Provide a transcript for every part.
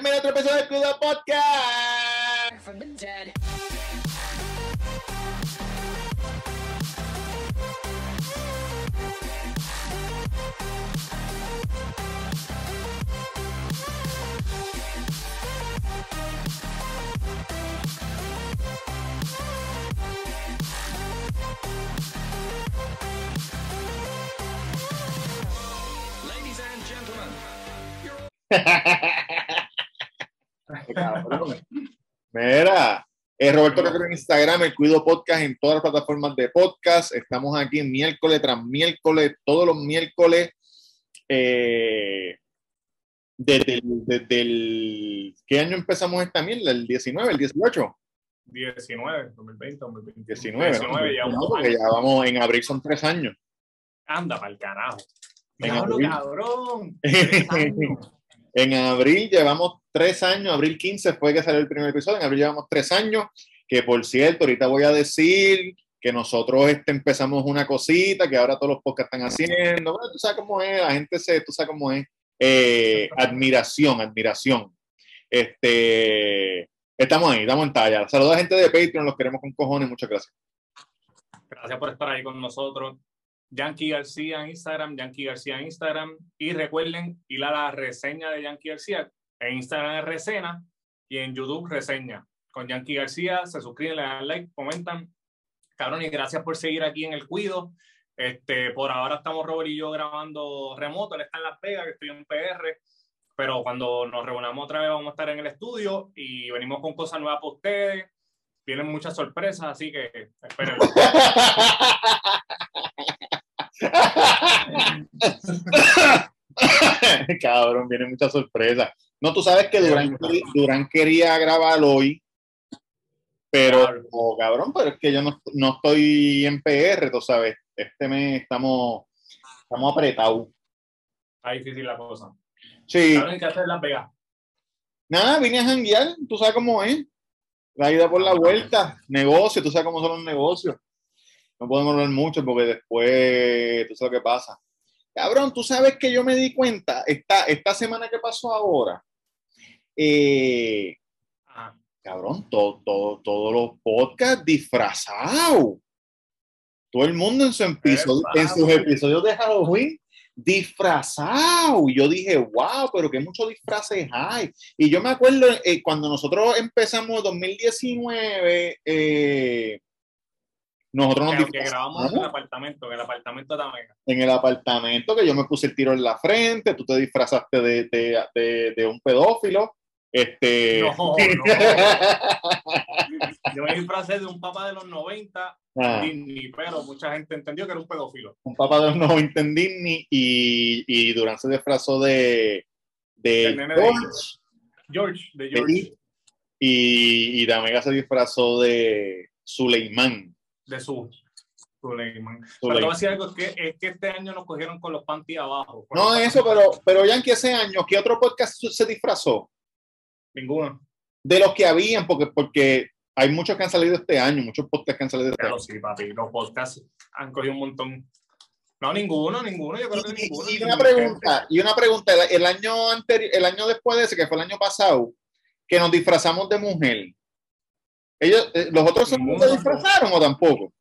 Otro episodio Cuido Podcast. Ladies and gentlemen, Cabrón. Mira, eh, Roberto Cacro en Instagram, el Cuido Podcast en todas las plataformas de podcast. Estamos aquí miércoles tras miércoles, todos los miércoles. eh, desde, el, desde el- ¿Qué año empezamos esta mierda? ¿El 19, el 18? 19, 2020, 2021. 19. 19 ya ¿no? porque ya vamos, en abril son tres años. Anda para el carajo. Diablo, cabrón. En abril llevamos tres años, abril 15 fue que salió el primer episodio, en abril llevamos tres años, que por cierto, ahorita voy a decir que nosotros este, empezamos una cosita que ahora todos los podcasts están haciendo, bueno, tú sabes cómo es, la gente se, tú sabes cómo es, Eh, admiración, admiración. Este, estamos ahí, estamos en talla. Saludos a gente de Patreon, los queremos con cojones, muchas gracias. Gracias por estar ahí con nosotros. Yankee García en Instagram, Yankee García en Instagram. Y recuerden ir la reseña de Yankee García. En Instagram es reseña y en YouTube reseña. Con Yankee García se suscriben, le dan like, comentan. Cabrón, y gracias por seguir aquí en el Cuido. Este, por ahora estamos Robert y yo grabando remoto. Él está en Las Vegas, que estoy en PR. Pero cuando nos reunamos otra vez vamos a estar en el estudio y venimos con cosas nuevas para ustedes. Vienen muchas sorpresas, así que esperen. Cabrón, viene mucha sorpresa. No, tú sabes que Durán, Durán quería grabar hoy, pero, Claro. oh, cabrón, pero es que yo no, no estoy en PR, tú sabes. Este mes estamos, estamos apretados. Está difícil la cosa. Sí, que hacer Las Vegas. nada, vine a janguear, tú sabes cómo es. La ida por la vuelta, negocio, tú sabes cómo son los negocios. No podemos hablar mucho porque después, tú sabes qué pasa. Cabrón, tú sabes que yo me di cuenta esta, esta semana que pasó ahora. Eh, Ajá. cabrón, todo, todo- todos los podcasts disfrazados. Todo el mundo en, su episodio, en sus episodios de Halloween disfrazado. Y yo dije, wow, pero que muchos disfraces hay. Y yo me acuerdo eh, cuando nosotros empezamos 2019, eh, nosotros nos Que, grabamos en el apartamento, en el apartamento también. en el apartamento, que yo me puse el tiro en la frente, tú te disfrazaste de, de, de- de un pedófilo. Este, No, no. Yo me disfracé de un papá de los 90, Ah. Disney, pero mucha gente entendió que era un pedófilo. un papá de los 90 en Disney y, y Durán se disfrazó de, de George George, de George, y, y Damega se disfrazó de Suleimán. De su Suleiman. Pero te Suleiman. voy a decir algo, es que, es que este año nos cogieron con los panties abajo. No eso, pero, pero Yankee ese año, ¿qué otro podcast se disfrazó? Ninguno. De los que habían, porque, porque hay muchos que han salido este año, muchos podcasts que han salido este Claro, año. sí, papi. Los podcasts han cogido un montón. No, ninguno, ninguno. Yo creo que Y, ninguno. y una pregunta, y una pregunta, el año anterior, el año después de ese, que fue el año pasado, que nos disfrazamos de mujer. Ellos, eh, ¿Los otros Ninguno. se disfrazaron o tampoco?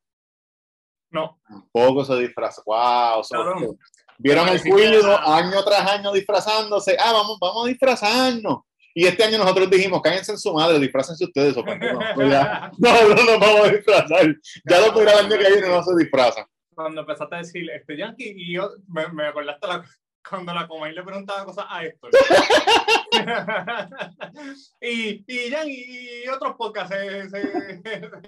No, Tampoco se disfrazaron. Wow, son- vieron el cuido año tras año disfrazándose. Ah, vamos, vamos a disfrazarnos. Y este año nosotros dijimos, cállense en su madre, disfrácense ustedes. o cuando no, pues ya, no, no nos vamos a disfrazar. Ya lo el año que viene no se disfrazan. cuando empezaste a decir este Yankee y yo me, me acordaste la- cuando la Comay le preguntaba cosas a Héctor. y, y Yankee y otros podcasts se, se,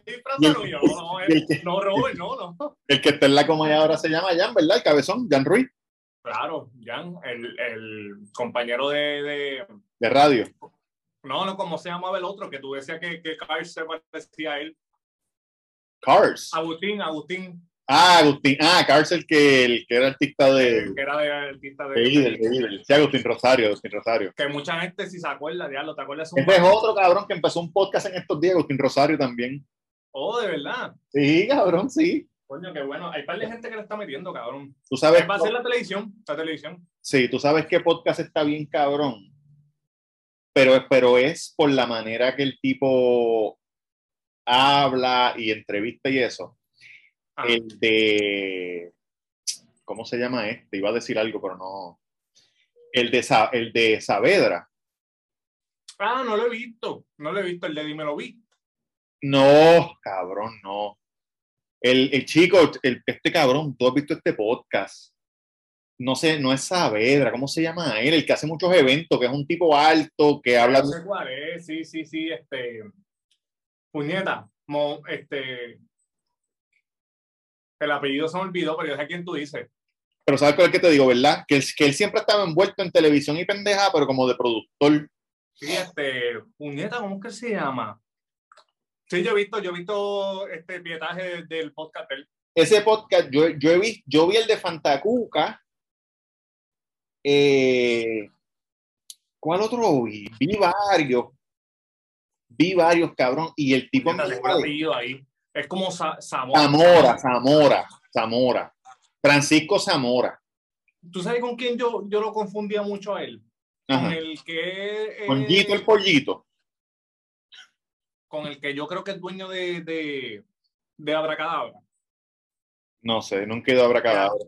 disfrazaron yo, no, el no, Robert, no, no. El que está en la coma y ahora se llama Jan, ¿verdad? El cabezón, Jan Ruiz, Claro, Jan, el, el compañero de, de- de radio. No, no, ¿cómo se llamaba el otro? Que tú decías que, que Carl se parecía a él. Cars. Agustín, Agustín, Ah, Agustín. Ah, Cars, el que, el que era artista de, que era de artista de, de. Sí, Agustín Rosario, Agustín Rosario. que mucha gente si se acuerda, diablo, ¿te acuerdas? un- Ese es otro cabrón que empezó un podcast en estos días, Agustín Rosario también. Oh, de verdad. Sí, cabrón, sí. Coño, qué bueno. Hay un par de gente que le está metiendo, cabrón. Tú sabes, Va a ser la televisión, la televisión. sí, tú sabes qué podcast está bien cabrón. pero, pero es por la manera que el tipo habla y entrevista y eso. El de. ¿Cómo se llama este? Iba a decir algo, pero no. El de, Sa- el de Saavedra. ah, no lo he visto. No lo he visto. El de Dímelo Vi. No, cabrón, no. El, el chico, el, este cabrón, tú has visto este podcast. No sé, no es Saavedra, ¿cómo se llama él? El que hace muchos eventos, que es un tipo alto, que habla. No sé cuál es. Sí, sí, sí. Este. Puñeta. Mo- este. El apellido se me olvidó, pero yo sé quién tú dices. Pero ¿sabes cuál es que te digo, verdad? Que él, que él siempre estaba envuelto en televisión y pendeja, pero como de productor. Sí, este. Puñeta, ¿cómo es que se llama? Sí, yo he visto, yo he visto este pietaje del podcast de él. Ese podcast, yo, yo, he visto, yo vi el de Fantacuca. Eh, ¿Cuál otro vi? Vi varios. Vi varios, cabrón. Y el tipo Puñeta, me tengo el apellido ahí. Es como Sa- Zamora. Zamora, Zamora, Zamora. Francisco Zamora. ¿Tú sabes con quién yo, yo lo confundía mucho a él? Con el que. eh, Con Gito el pollito. con el que yo creo que es dueño de, de, de Abracadabra. No sé, nunca he ido a Abracadabra.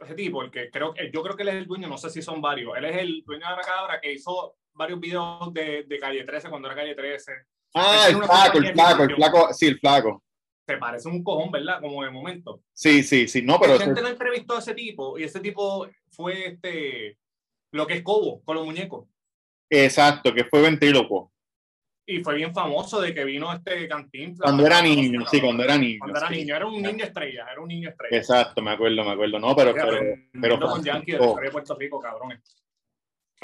Ese tipo, el que creo que yo creo que él es el dueño, no sé si son varios. Él es el dueño de Abracadabra que hizo varios videos de, de Calle 13 cuando era Calle 13. Ah, el flaco, el flaco, el flaco, sí, el flaco. Se parece un cojón, ¿verdad? Como de momento. Sí, sí, sí, no, pero Pero gente no entrevistó a ese tipo y ese tipo fue este lo que es Cobo con los muñecos. exacto, que fue ventríloco. Y fue bien famoso de que vino este cantín. Cuando era niño, sí, cuando era niño. Cuando era sí. niño, era un niño estrella, era un niño estrella. Exacto, me acuerdo, me acuerdo. No, pero, pero, pero Aprendiendo con Yankee la de Puerto Rico, cabrón.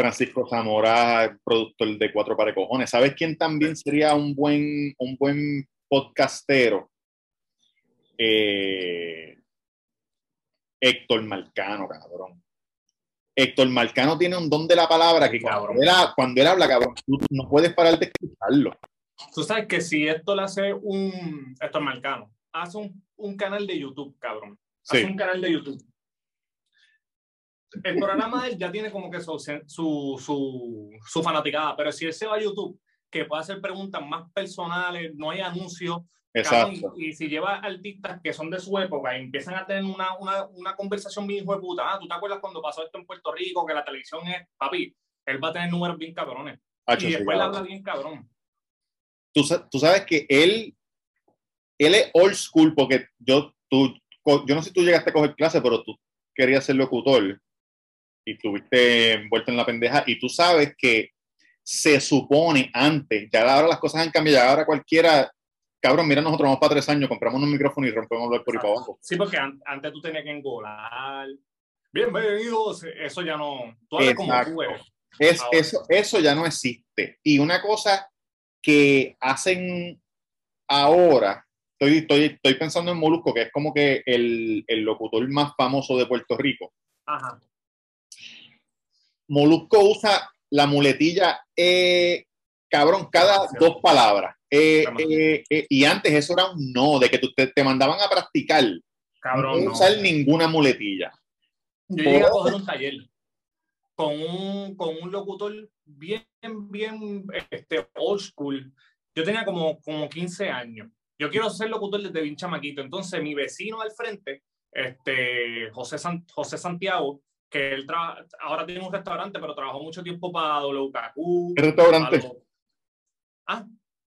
Francisco Zamora, productor de Cuatro Para Cojones. ¿Sabes quién también sería un buen, un buen podcastero? Eh, Héctor Marcano, cabrón. Héctor Marcano tiene un don de la palabra que cuando cabrón. él, cuando él habla, cabrón, tú no puedes parar de escucharlo. Tú sabes que si esto le hace un. Es Marcano. Hace un, un canal de YouTube, cabrón. Hace Sí. un canal de YouTube. El programa de él ya tiene como que su, su, su, su fanaticada, pero si él se va a YouTube, que puede hacer preguntas más personales, no hay anuncios, Exacto. y si lleva artistas que son de su época y empiezan a tener una, una, una conversación bien hijo de puta, ah, ¿tú te acuerdas cuando pasó esto en Puerto Rico, que la televisión es, papi, él va a tener números bien cabrones. Hacho, y sí, después le cabrón. habla bien cabrón. tú, tú sabes que él, él es old school porque yo, tú, yo no sé si tú llegaste a coger clase, pero tú querías ser locutor y estuviste envuelto en la pendeja y tú sabes que se supone antes, ya ahora las cosas han cambiado, ya ahora cualquiera, cabrón, mira, nosotros vamos para tres años, compramos un micrófono y rompemos el por ahí para abajo. Sí, porque an- antes tú tenías que engolar. Bienvenidos. Eso ya no. Tú hablas como tú eres. Es, eso, eso ya no existe. Y una cosa que hacen ahora, estoy, estoy, estoy pensando en Molusco, que es como que el, el locutor más famoso de Puerto Rico. Ajá. Molusco usa la muletilla eh, cabrón cada Demasiado. dos palabras. Eh, eh, eh, y antes eso era un no, de que tú- te, te mandaban a practicar, Cabrón, no no. usar ninguna muletilla. Yo llegué a coger un taller con un, con un locutor bien, bien este, old school. Yo tenía como, como 15 años. Yo quiero ser locutor desde bien chamaquito. Entonces, mi vecino al frente, este, José, San- José Santiago, que él tra- ahora tiene un restaurante, pero trabajó mucho tiempo para WKQ. ¿Qué restaurante? Ah,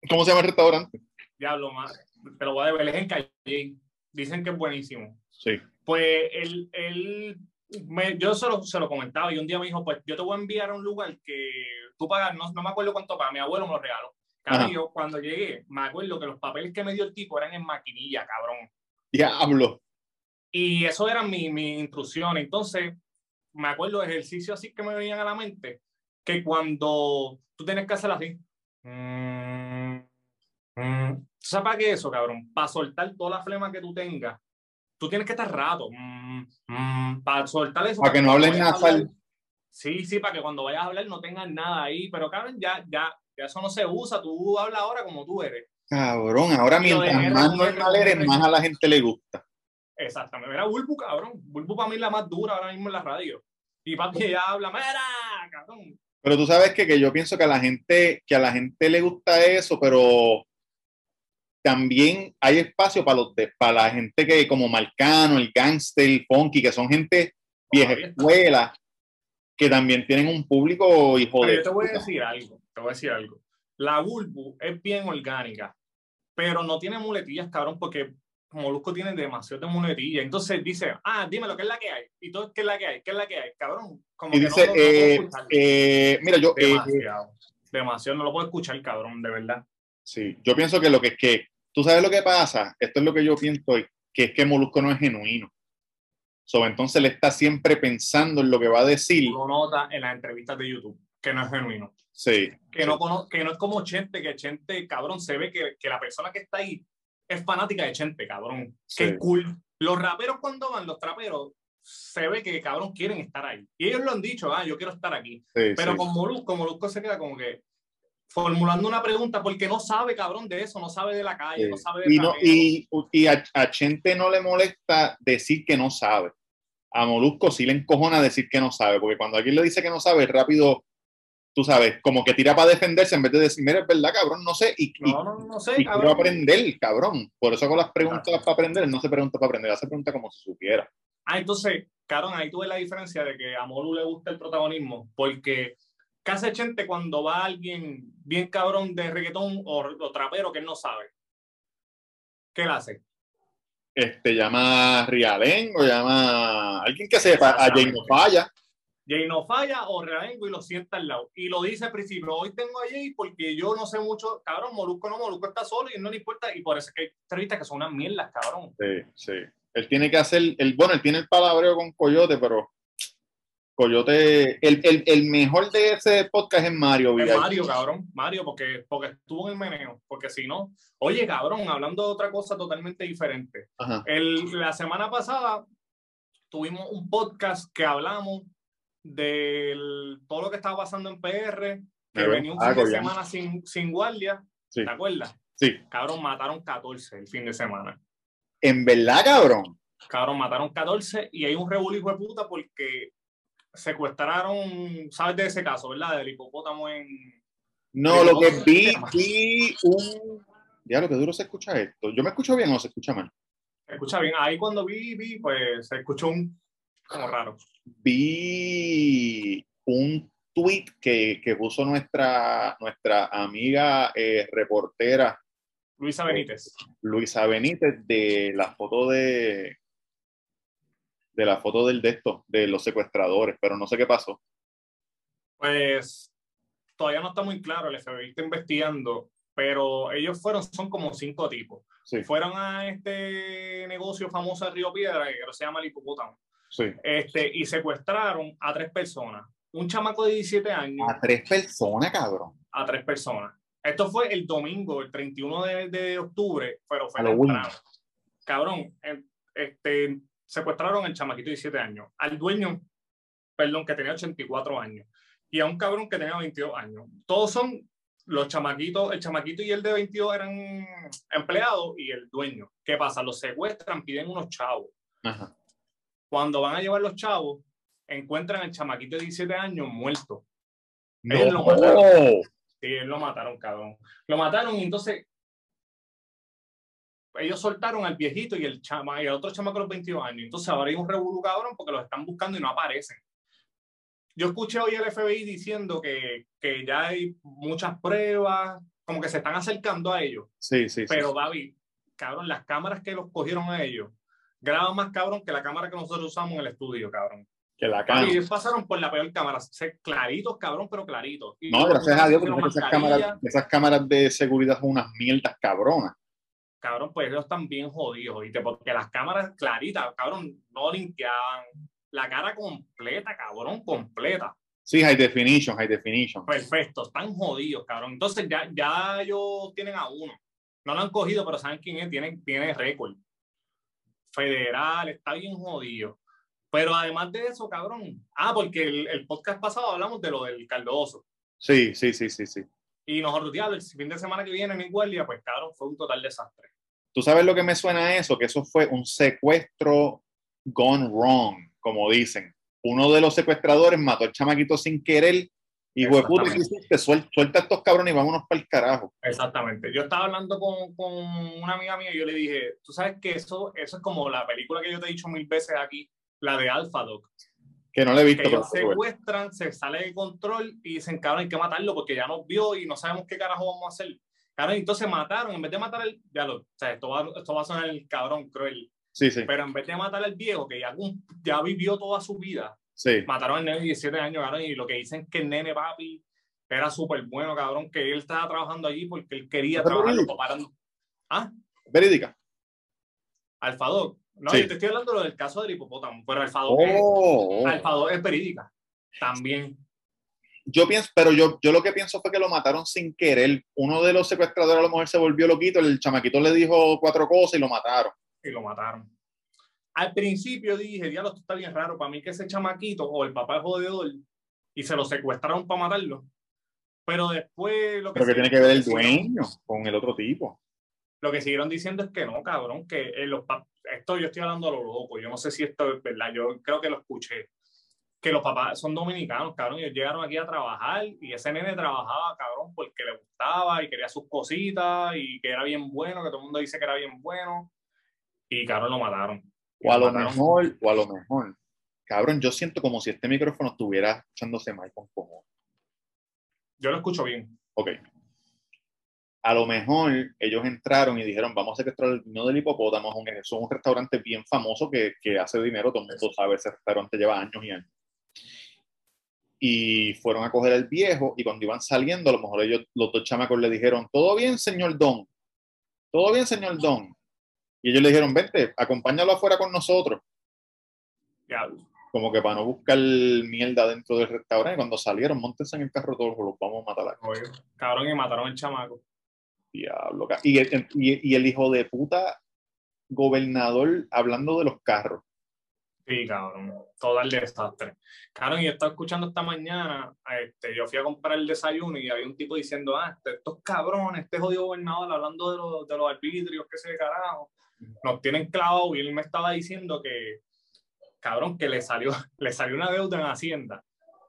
¿Cómo se llama el restaurante? Diablo, más. Te lo voy a deber, es en Calle. Dicen que es buenísimo. Sí. Pues él, él me- yo se lo, se lo comentaba y un día me dijo, pues yo te voy a enviar a un lugar que tú pagas, no, no me acuerdo cuánto paga, mi abuelo me lo regaló. Cabrón, yo cuando llegué, me acuerdo que los papeles que me dio el tipo eran en maquinilla, cabrón. Diablo. Y eso eran mi, mi instrucción. Entonces, me acuerdo de ejercicios así que me venían a la mente, que cuando tú tienes que hacer así, mm, mm, ¿tú sabes para qué eso, cabrón? Para soltar toda la flema que tú tengas, tú tienes que estar rato, mm, para soltar eso. Para que no hables nasal. Sí, sí, para que cuando vayas a hablar no tengas nada ahí, pero cabrón, ya, ya, ya eso no se usa, tú hablas ahora como tú eres. Cabrón, ahora mientras más normal eres, más a la gente le gusta. Exactamente. Mira, Bulbu, cabrón. Bulbu para mí es la más dura ahora mismo en la radio. Y papi ya habla, mira, cabrón. Pero tú sabes que, que yo pienso que a la gente, que a la gente le gusta eso, pero también hay espacio para los de- para la gente que como Marcano, el gangster, el funky, que son gente vieja escuela, que también tienen un público hijo Pero de yo te voy a decir algo, te voy a decir algo. La Bulbu es bien orgánica, pero no tiene muletillas, cabrón, porque Molusco tiene demasiado de muletillas. Entonces dice, ah, dime lo que es la que hay. Y todo, ¿qué es la que hay? ¿Qué es la que hay? Cabrón, como Y que dice, no, no, no eh, eh, mira, yo, eh, demasiado, demasiado, no lo puedo escuchar, cabrón, de verdad. sí, yo pienso que lo que es que, tú sabes lo que pasa, esto es lo que yo pienso, que es que Molusco no es genuino. So, entonces él está siempre pensando en lo que va a decir. Lo nota en las entrevistas de YouTube, que no es genuino. Sí, Que, no, cono- que no es como Chente, que Chente, cabrón, se ve que, que la persona que está ahí es fanática de Chente, cabrón. Sí. Que cool. Los raperos cuando van, los traperos, se ve que, cabrón, quieren estar ahí. Y ellos lo han dicho, ah, yo quiero estar aquí. sí, Pero sí. con Molusco, Molusco se queda como que formulando una pregunta porque no sabe, cabrón, de eso, no sabe de la calle, no sabe de Y, no, y, y a, a Chente no le molesta decir que no sabe. A Molusco sí le encojona decir que no sabe, porque cuando alguien le dice que no sabe, rápido, tú sabes, como que tira para defenderse en vez de decir, mira, es verdad, cabrón, no sé, y, No, no, no sé, y quiero cabrón. aprender, cabrón. Por eso hago las preguntas Exacto. para aprender, no se pregunta para aprender, hace preguntas como si supiera. Ah, entonces, cabrón, ahí tuve la diferencia de que a Molu le gusta el protagonismo, porque ¿qué hace Chente cuando va alguien bien cabrón de reggaetón o, o trapero que él no sabe? ¿Qué él hace? Este, llama a Rialén o llama a alguien que sepa, a Exactamente. Falla. Jay no falla o Revengo y lo sienta al lado. Y lo dice al principio, hoy tengo a Jay porque yo no sé mucho, cabrón, Molusco no, Molusco está solo y no le importa. Y por eso es que hay entrevistas que son unas mierdas, cabrón. Sí, sí. Él tiene que hacer, el, bueno, él tiene el palabreo con Coyote, pero Coyote, el, el, el mejor de ese podcast es Mario Es. Mario, cabrón, Mario, porque, porque estuvo en el meneo. Porque si no, oye, cabrón, hablando de otra cosa totalmente diferente. El, la semana pasada tuvimos un podcast que hablamos de todo lo que estaba pasando en PR, que venía un ah, fin de semana sin, sin guardia. Sí. ¿Te acuerdas? Sí. Cabrón, mataron 14 el fin de semana. En verdad, cabrón. Cabrón, mataron 14 y hay un revuelo de puta porque secuestraron, ¿sabes de ese caso, verdad? Del hipopótamo en... No, lo que vi, vi un. Ya, lo que duro se escucha esto. ¿Yo me escucho bien o se escucha mal? Se escucha bien. Ahí cuando vi, vi, pues se escuchó un... como raro. Vi un tweet que, que puso nuestra, nuestra amiga eh, reportera Luisa Benítez. Luisa Benítez de la foto de de la foto del de esto, de los secuestradores, pero no sé qué pasó. Pues todavía no está muy claro, el FBI está investigando, pero ellos fueron, son como cinco tipos. Sí, Fueron a este negocio famoso de Río Piedra, que se llama el hipopótamo, sí. este, y secuestraron a tres personas. Un chamaco de 17 años A tres personas, cabrón. a tres personas. Esto fue el domingo, el 31 de, de octubre, pero fue temprano. Cabrón, este, secuestraron al chamaquito de 17 años, al dueño, perdón, que tenía 84 años, y a un cabrón que tenía 22 años. Todos son los chamaquitos, el chamaquito y el de 22 eran empleados y el dueño. ¿Qué pasa? Los secuestran, piden unos chavos. Ajá. Cuando van a llevar los chavos, encuentran al chamaquito de 17 años muerto. No. Ellos lo mataron. Sí, lo mataron, cabrón. Lo mataron y entonces ellos soltaron al viejito y el chama y el otro chamaco de los 22 años. Entonces ahora hay un revolú, cabrón, porque los están buscando y no aparecen. Yo escuché hoy el FBI diciendo que, que ya hay muchas pruebas, como que se están acercando a ellos. Sí, sí, sí. Pero, David, cabrón, las cámaras que los cogieron a ellos graban más, cabrón, que la cámara que nosotros usamos en el estudio, cabrón. que la Y cama. ellos pasaron por la peor cámara. Claritos, cabrón, pero claritos. Y No, gracias a Dios, porque esas cámaras, esas cámaras de seguridad son unas mierdas cabronas. cabrón, pues ellos están bien jodidos, ¿viste? Porque las cámaras claritas, cabrón, no limpiaban. La cara completa, cabrón, completa. Sí, high definition, high definition. Perfecto, están jodidos, cabrón. Entonces ya, ya ellos tienen a uno. No lo han cogido, pero saben quién es, tiene, tiene récord. Federal, está bien jodido. Pero además de eso, cabrón. Ah, porque el, el podcast pasado hablamos de lo del Cardoso. Sí, sí, sí, sí, sí. Y nosotros, diablo, el fin de semana que viene en Igualia, pues, cabrón, fue un total desastre. ¿Tú sabes lo que me suena a eso? Que eso fue un secuestro gone wrong, como dicen. Uno de los secuestradores mató al chamaquito sin querer Y güey, puta, ¿qué Exactamente. hiciste? Suel- Suelta estos cabrones y vámonos para el carajo. Exactamente. Yo estaba hablando con, con una amiga mía y yo le dije, tú sabes que eso, eso es como la película que yo te he dicho mil veces aquí, la de Alpha Dog. Que no le he visto. Que ellos secuestran, se sale de control y dicen, cabrón, hay que matarlo porque ya nos vio y no sabemos qué carajo vamos a hacer. Cabrón, entonces mataron, en vez de matar el, ya lo, o sea, esto va, esto va a sonar el cabrón cruel, Sí, sí, pero en vez de matar al viejo que ya, ya vivió toda su vida, sí. mataron al nene de 17 años, cabrón, y lo que dicen es que el nene papi era súper bueno, cabrón, que él estaba trabajando allí porque él quería trabajar. Ah, Verídica. Alfador. No, Sí. yo te estoy hablando de lo del caso del hipopótamo, pero Alfador, es, Oh, oh. Alfador es verídica. También. Yo pienso, pero yo, yo lo que pienso fue que lo mataron sin querer. Uno de los secuestradores a lo mejor se volvió loquito, el chamaquito le dijo cuatro cosas y lo mataron. y lo mataron. Al principio dije, diablo, esto está bien raro. Para mí que ese chamaquito o el papá es jodedor y se lo secuestraron para matarlo. Pero después lo que, Pero que tiene que ver el dueño con el otro tipo. Lo que siguieron diciendo es que no, cabrón, que eh, los esto yo estoy hablando a lo loco. Yo no sé si esto es verdad. Yo creo que lo escuché. Que los papás son dominicanos, cabrón. Ellos llegaron aquí a trabajar y ese nene trabajaba, cabrón, porque le gustaba y quería sus cositas y que era bien bueno, que todo el mundo dice que era bien bueno. Y, cabrón, lo mataron. O a lo mejor, o a lo mejor. Cabrón, yo siento como si este micrófono estuviera echándose mal con cojones. Yo lo escucho bien. Ok. A lo mejor ellos entraron y dijeron, vamos a secuestrar el vino del hipopótamo. Es un, es un restaurante bien famoso que, que hace dinero, todo el mundo sabe, ese restaurante lleva años y años. Y fueron a coger al viejo y cuando iban saliendo, a lo mejor ellos, los dos chamacos le dijeron, todo bien, señor Don. Todo bien, señor Don. Y ellos le dijeron, vente, acompáñalo afuera con nosotros. Diablo. Como que para no buscar mierda dentro del restaurante. Cuando salieron, montense en el carro todos, los vamos a matar aquí. Oye, cabrón, y mataron al chamaco. Diablo. Y el, y, y el hijo de puta gobernador hablando de los carros. Sí, cabrón. Todo el desastre. Cabrón, y yo estaba escuchando esta mañana, este, yo fui a comprar el desayuno y había un tipo diciendo, ah, estos cabrones, este jodido gobernador hablando de, los- de los arbitrios, qué sé de carajo, nos tienen clavado y él me estaba diciendo que, cabrón, que le salió, le salió una deuda en Hacienda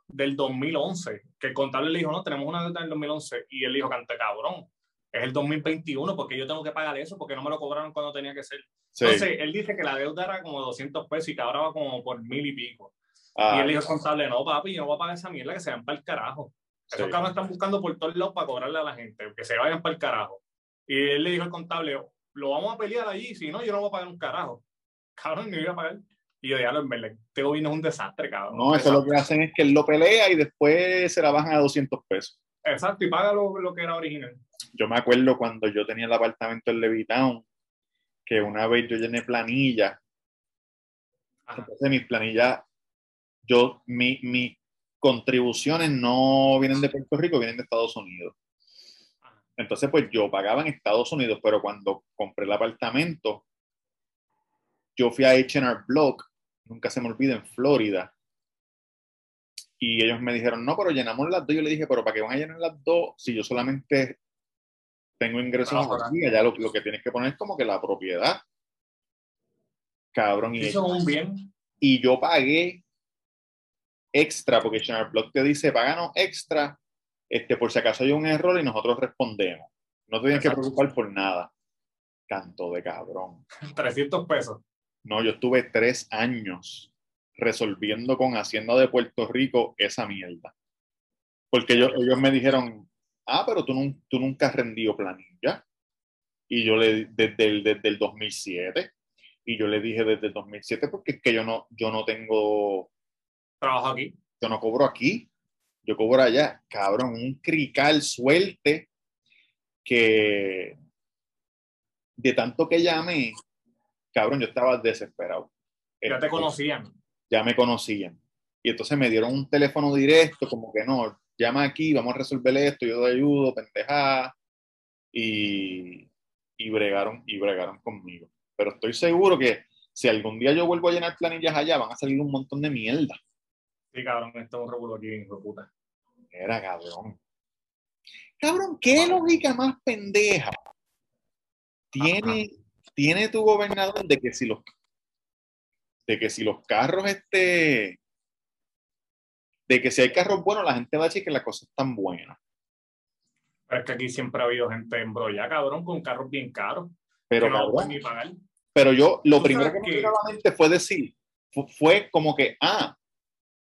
del 2011, que el contable le dijo, no, tenemos una deuda del 2011, y él dijo, cante cabrón, es el 2021, porque yo tengo que pagar eso, porque no me lo cobraron cuando tenía que ser. Sí. Entonces, él dice que la deuda era como 200 pesos y que ahora va como por mil y pico. Ah, y él dijo contable, no, papi, yo no voy a pagar esa mierda, que se vayan para el carajo. Esos Sí. cabrones están buscando por todos lados para cobrarle a la gente, que se vayan para el carajo. Y él le dijo al contable, lo vamos a pelear allí, si no, yo no voy a pagar un carajo. Cabrón, ni voy a pagar. Y yo, diablo, en verdad, este gobierno es un desastre, cabrón. no, eso lo que hacen es que él lo pelea y después se la bajan a 200 pesos. Exacto, y paga lo, lo que era original. Yo me acuerdo cuando yo tenía el apartamento en Levitown, que una vez yo llené planilla. Entonces mis planillas, yo, mi, mis contribuciones no vienen de Puerto Rico, vienen de Estados Unidos. Entonces, pues yo pagaba en Estados Unidos, pero cuando compré el apartamento, yo fui a H&R Block, nunca se me olvida, en Florida. Y ellos me dijeron, no, pero llenamos las dos. Yo le dije, pero ¿para qué van a llenar las dos si yo solamente tengo ingresos Trabajo aquí? Allá lo, lo que tienes que poner es como que la propiedad. Cabrón. Y Eso es un bien. y yo pagué extra, porque Channel Block te dice, páganos extra, este, por si acaso hay un error y nosotros respondemos. No te tienes que preocupar por nada. Canto de cabrón. 300 pesos. No, yo estuve tres años resolviendo con Hacienda de Puerto Rico esa mierda. Porque ellos, ellos me dijeron, ah, pero tú nunca has rendido planilla. Y yo le, desde el, desde el 2007. Y yo le dije desde el 2007 porque es que yo no, yo no tengo Trabajo aquí. yo no cobro aquí, yo cobro allá. Cabrón, un crical suerte que de tanto que llamé, cabrón, yo estaba desesperado. Ya te conocían. Ya me conocían. Y entonces me dieron un teléfono directo, como que no, llama aquí, vamos a resolver esto, yo te ayudo, pendejada. Y, y bregaron, y bregaron conmigo. Pero estoy seguro que si algún día yo vuelvo a llenar planillas allá, van a salir un montón de mierda. Sí, cabrón, esto es un revuelo aquí, hijo de puta. Era cabrón. Cabrón, ¿qué lógica más pendeja tiene, tiene tu gobernador de que si los de que si los carros este de que si hay carros buenos, la gente va a decir que las cosas están buenas. Pero es que aquí siempre ha habido gente embrollada, cabrón, con carros bien caros. Pero, que no cabrón, pueden ni pagar. pero yo, lo primero que me que- vino a la mente fue decir, fu- fue como que, ah,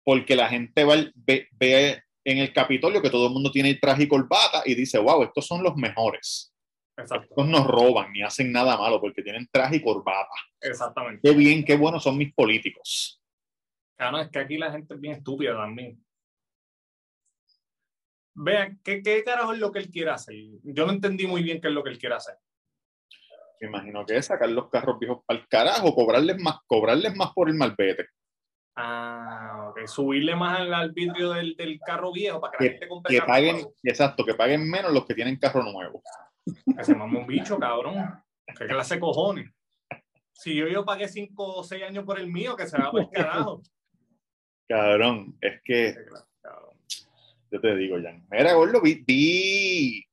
porque la gente va, ve, ve en el Capitolio que todo el mundo tiene traje y corbata y dice, wow, estos son los mejores. Exacto. Estos no roban ni hacen nada malo porque tienen traje y corbata. Exactamente. Qué bien, qué buenos son mis políticos. Claro, es que aquí la gente es bien estúpida también. Vean, ¿qué, ¿qué carajo es lo que él quiere hacer? Yo no entendí muy bien qué es lo que él quiere hacer. Me imagino que es sacar los carros viejos para el carajo, cobrarles más, cobrarles más por el malvete. Ah, ok. Subirle más al arbitrio del, del carro viejo para que la gente compre Que carro paguen, nuevo. exacto, que paguen menos los que tienen carro nuevo. Que se un bicho, cabrón. ¿Qué clase de cojones? Si yo, yo pagué 5 o 6 años por el mío, que se va para el carajo. Cabrón, es que cabrón. yo te digo, Jan. Mira, Gordo, vi, vi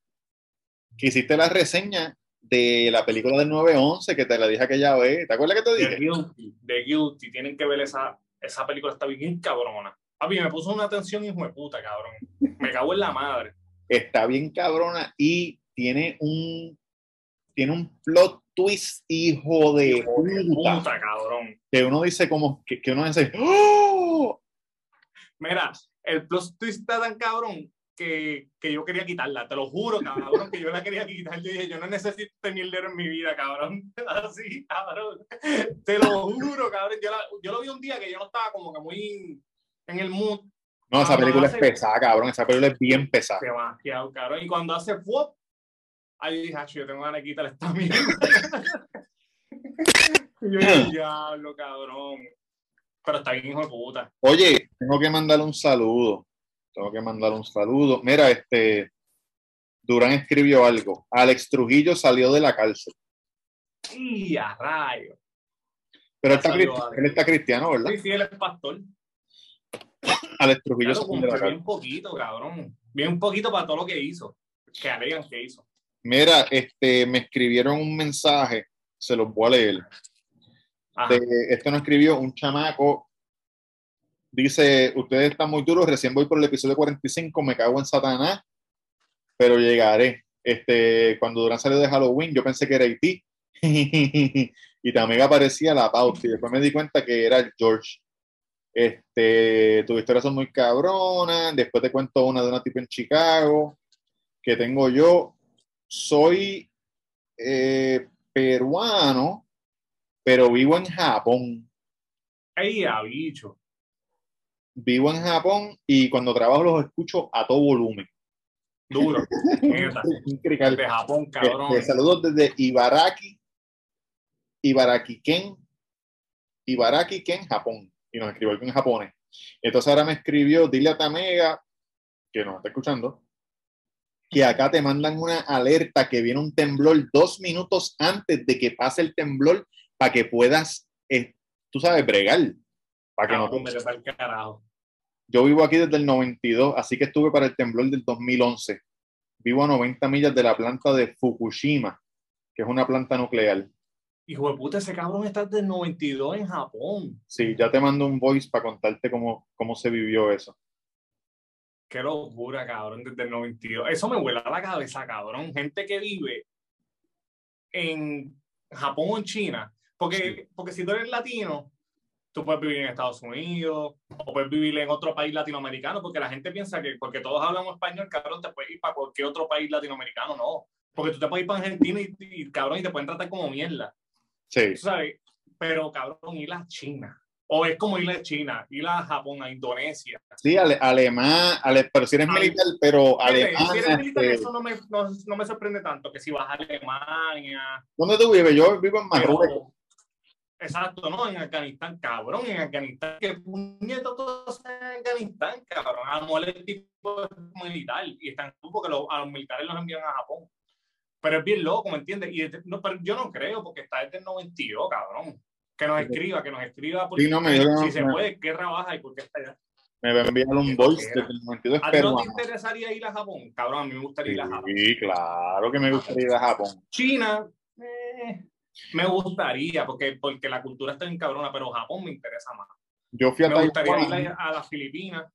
que hiciste la reseña de la película del 911 que te la dije aquella vez. ¿Te acuerdas que te The dije? Guilty, The Guilty. Tienen que ver esa, esa película, está bien cabrona. Papi, me puso una atención hijo de puta, cabrón. Me cago en la madre. Está bien cabrona y tiene un tiene un plot twist, hijo de Hijo de puta. puta, cabrón. Que uno dice como que, que uno dice, ¡Oh! Mira, el plot twist está tan cabrón que, que yo quería quitarla. Te lo juro, cabrón, que yo la quería quitar. Yo dije, yo no necesito este mierdero en mi vida, cabrón. Así, cabrón. Te lo juro, cabrón. Yo, la- yo lo vi un día que yo no estaba como que muy en el mood. No, esa Ah, película es pesada, cabrón. Esa película es bien pesada. Demasiado, cabrón. Y cuando hace fuop, ahí dije, "Acho, yo tengo ganas de quitar esta mierda. y yo dije, diablo, cabrón. Pero está bien, hijo de puta. Oye, tengo que mandarle un saludo. Tengo que mandarle un saludo. Mira, este Durán escribió algo. Alex Trujillo salió de la cárcel. Y a rayo. Pero él está, él cristiano, ¿verdad? Sí, sí, él es pastor. Alex Trujillo Claro, salió de la cárcel. bien poquito, cabrón. Bien poquito para todo lo que hizo. Que alegan que hizo. Mira, este, me escribieron un mensaje. Se los voy a leer. De- esto no escribió un chamaco. Dice, ustedes están muy duros, recién voy por el episodio 45, me cago en Satanás, pero llegaré. Este, cuando Durán salió de Halloween, yo pensé que era E.T. y también aparecía la pausa y después me di cuenta que era George. Este, tus historias son muy cabronas. Después te cuento una de una tipo en Chicago que tengo yo. Soy eh, peruano, pero vivo en Japón. Ey, bicho. Vivo en Japón y cuando trabajo los escucho a todo volumen. Duro. De Japón, cabrón. Este, saludos desde Ibaraki, Ibaraki Ken, Ibaraki Ken, Japón. Y nos escribió en japonés. Entonces ahora me escribió, dile a Tamega, que nos está escuchando, que acá te mandan una alerta que viene un temblor dos minutos antes de que pase el temblor para que puedas, eh, tú sabes, bregar. Para que no Cabrón, te- pa'l carajo. Yo vivo aquí desde el 92, así que estuve para el temblor del 2011. Vivo a 90 millas de la planta de Fukushima, que es una planta nuclear. Hijo de puta, ese cabrón está desde el 92 en Japón. Sí, ya te mando un voice para contarte cómo, cómo se vivió eso. Qué locura, cabrón, desde el 92. Eso me vuela la cabeza, cabrón. Gente que vive en Japón o en China. Porque, porque si tú eres latino, tú puedes vivir en Estados Unidos o puedes vivir en otro país latinoamericano, porque la gente piensa que porque todos hablamos español, cabrón, te puedes ir para cualquier otro país latinoamericano. No. Porque tú te puedes ir para Argentina y, y, cabrón, y te pueden tratar como mierda. Sí, sabes, pero cabrón, ir a China. O es como ir a China, ir a Japón, a Indonesia. sí, ale- alemán, ale- pero si eres Ale- militar, pero alemán. si eres militar, este, eso no me, no, no me sorprende tanto, que si vas a Alemania, ¿Dónde tú vives? Yo vivo en Marruecos. Exacto, ¿no? En Afganistán, cabrón, en Afganistán, que puñeto todos en Afganistán, cabrón, a lo mejor el tipo es militar y están porque los, a los militares los envían a Japón. Pero es bien loco, ¿me entiendes? Y desde- no, pero yo no creo, porque está desde el 92, cabrón. Que nos escriba, que nos escriba, porque Sí, no, me si se puede, ¿qué trabaja y por qué está allá? Me va a enviar un Qué voice desde el 92 ¿A ti no te interesaría ir a Japón? Cabrón, a mí me gustaría ir a Japón. Sí, claro que me gustaría ir a Japón. China, eh, me gustaría, porque, porque la cultura está bien cabrona, pero Japón me interesa más. Yo fui a Me gustaría ir Taiwán. a, las Filipinas.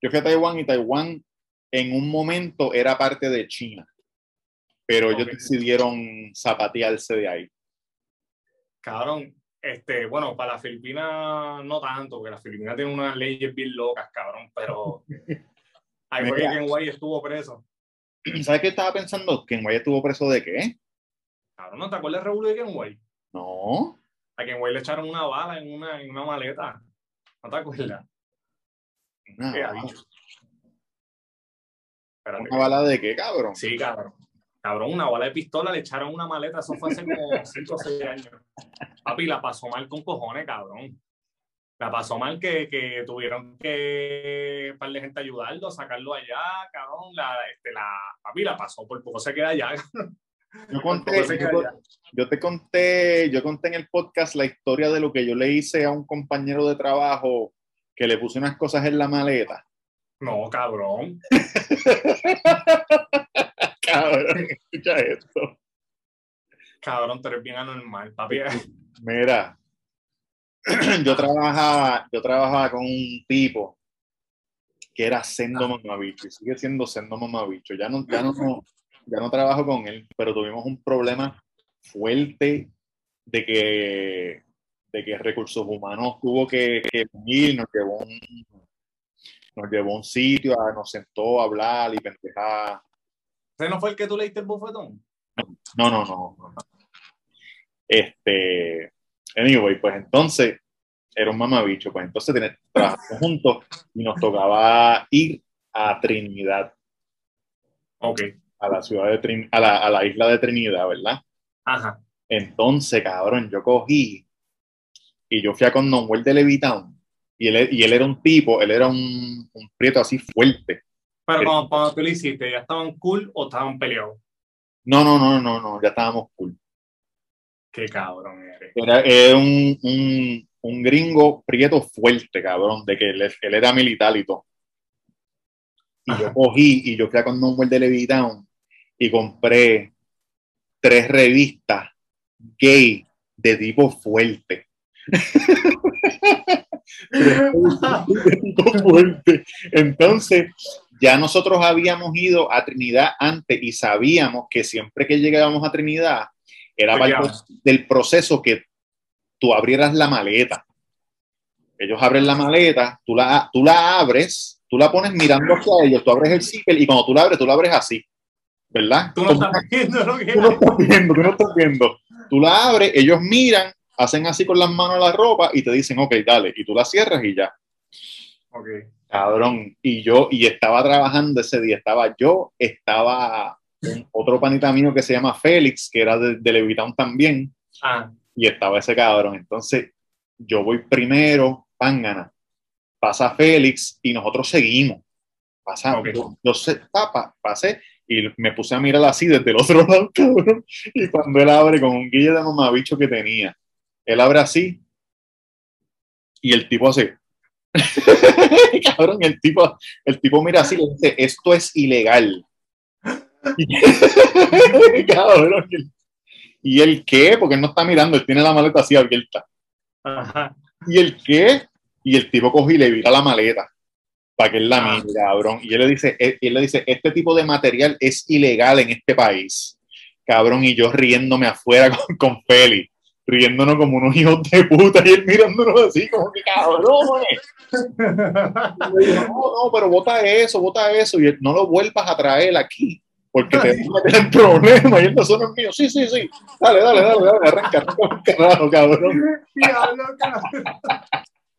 Yo fui a Taiwán y Taiwán en un momento era parte de China, pero ellos Ok. decidieron zapatearse de ahí. Cabrón, este, bueno, para las Filipinas no tanto, porque las Filipinas tienen unas leyes bien locas, cabrón, pero fue que. Ken White estuvo preso. ¿Sabes qué estaba pensando? ¿Que en Guaya estuvo preso de qué? Cabrón, ¿no te acuerdas del de Ken White? No. A Ken White le echaron una bala en una, en una maleta. ¿No te acuerdas? Una, ¿Qué ha bala. dicho? Espérate. ¿Una bala de qué, cabrón? Sí, cabrón. Cabrón, una bala de pistola le echaron una maleta, eso fue hace como 5 o 6 años. Papi, la pasó mal con cojones, cabrón. La pasó mal que, que tuvieron que par de gente ayudarlo, sacarlo allá, cabrón. La, este, la, papi, la pasó, por poco se queda allá. Yo conté, te conté, yo conté en el podcast la historia de lo que yo le hice a un compañero de trabajo que le puse unas cosas en la maleta. No, cabrón. Cabrón, escucha esto. Cabrón, tú eres bien anormal, papi. Mira, yo trabajaba, yo trabajaba con un tipo que era sendo mamabicho y sigue siendo sendo mamabicho. Ya no, ya no, ya no trabajo con él, pero tuvimos un problema fuerte de que, de que recursos humanos tuvo que, que venir, nos llevó un, nos llevó a un sitio, a- nos sentó a hablar y pendejar. ¿Ese no fue el que tú le diste el bufetón? No, no, no. no. Este, anyway, pues entonces era un mamabicho, pues entonces trabajamos juntos y nos tocaba ir a Trinidad, Ok. A la ciudad de Trin- a la, a la isla de Trinidad, ¿verdad? Ajá. Entonces, cabrón, yo cogí y yo fui a Condonwell de Levitown y él, y él era un tipo, él era un, un prieto así fuerte. Pero cuando, cuando tú lo hiciste, ¿ya estaban cool o estaban peleados? No, no, no, no, no, ya estábamos cool. Qué cabrón eres. Era, era un, un, un gringo prieto fuerte, cabrón, de que él, él era militar y todo. Y yo cogí y yo fui a Condonwell de Levitown y compré tres revistas gay de tipo fuerte. de tipo fuerte. Entonces, ya nosotros habíamos ido a Trinidad antes y sabíamos que siempre que llegábamos a Trinidad era parte del proceso que tú abrieras la maleta. Ellos abren la maleta, tú la, tú la abres, tú la pones mirando hacia ellos, tú abres el zipper y cuando tú la abres, tú la abres así, ¿verdad? Tú no estás viendo lo que tú no estás viendo, tú no estás viendo. Tú la abres, ellos miran, hacen así con las manos la ropa y te dicen, ok, dale, y tú la cierras y ya. Ok. Cabrón, y yo, y estaba trabajando ese día, estaba yo, estaba otro panita mío que se llama Félix, que era de, de Levitown también, Ah, y estaba ese cabrón. Entonces, yo voy primero, Pángana, pasa Félix y nosotros seguimos. Pasa, Ok. yo, yo pa, pa- pasé y me puse a mirar así desde el otro lado, cabrón. Y cuando él abre con un guille de mamabicho que tenía, él abre así y el tipo hace. cabrón, el tipo, el tipo mira así y le dice: Esto es ilegal. Y- cabrón, ¿Y el qué? Porque él no está mirando, él tiene la maleta así abierta. ajá. ¿Y el qué? Y el tipo coge y le vira la maleta para que él la Ah. mire, cabrón. Y él le dice, él, él le dice, este tipo de material es ilegal en este país. Cabrón, y yo riéndome afuera con, con Feli, riéndonos como unos hijos de puta, y él mirándonos así, como que cabrón. No, no, pero bota eso, bota eso, y él, no lo vuelvas a traer aquí, porque te vas a meter problemas, y él no son los míos. Sí, sí, sí, dale, dale, dale, dale, arranca, arranca cabrón.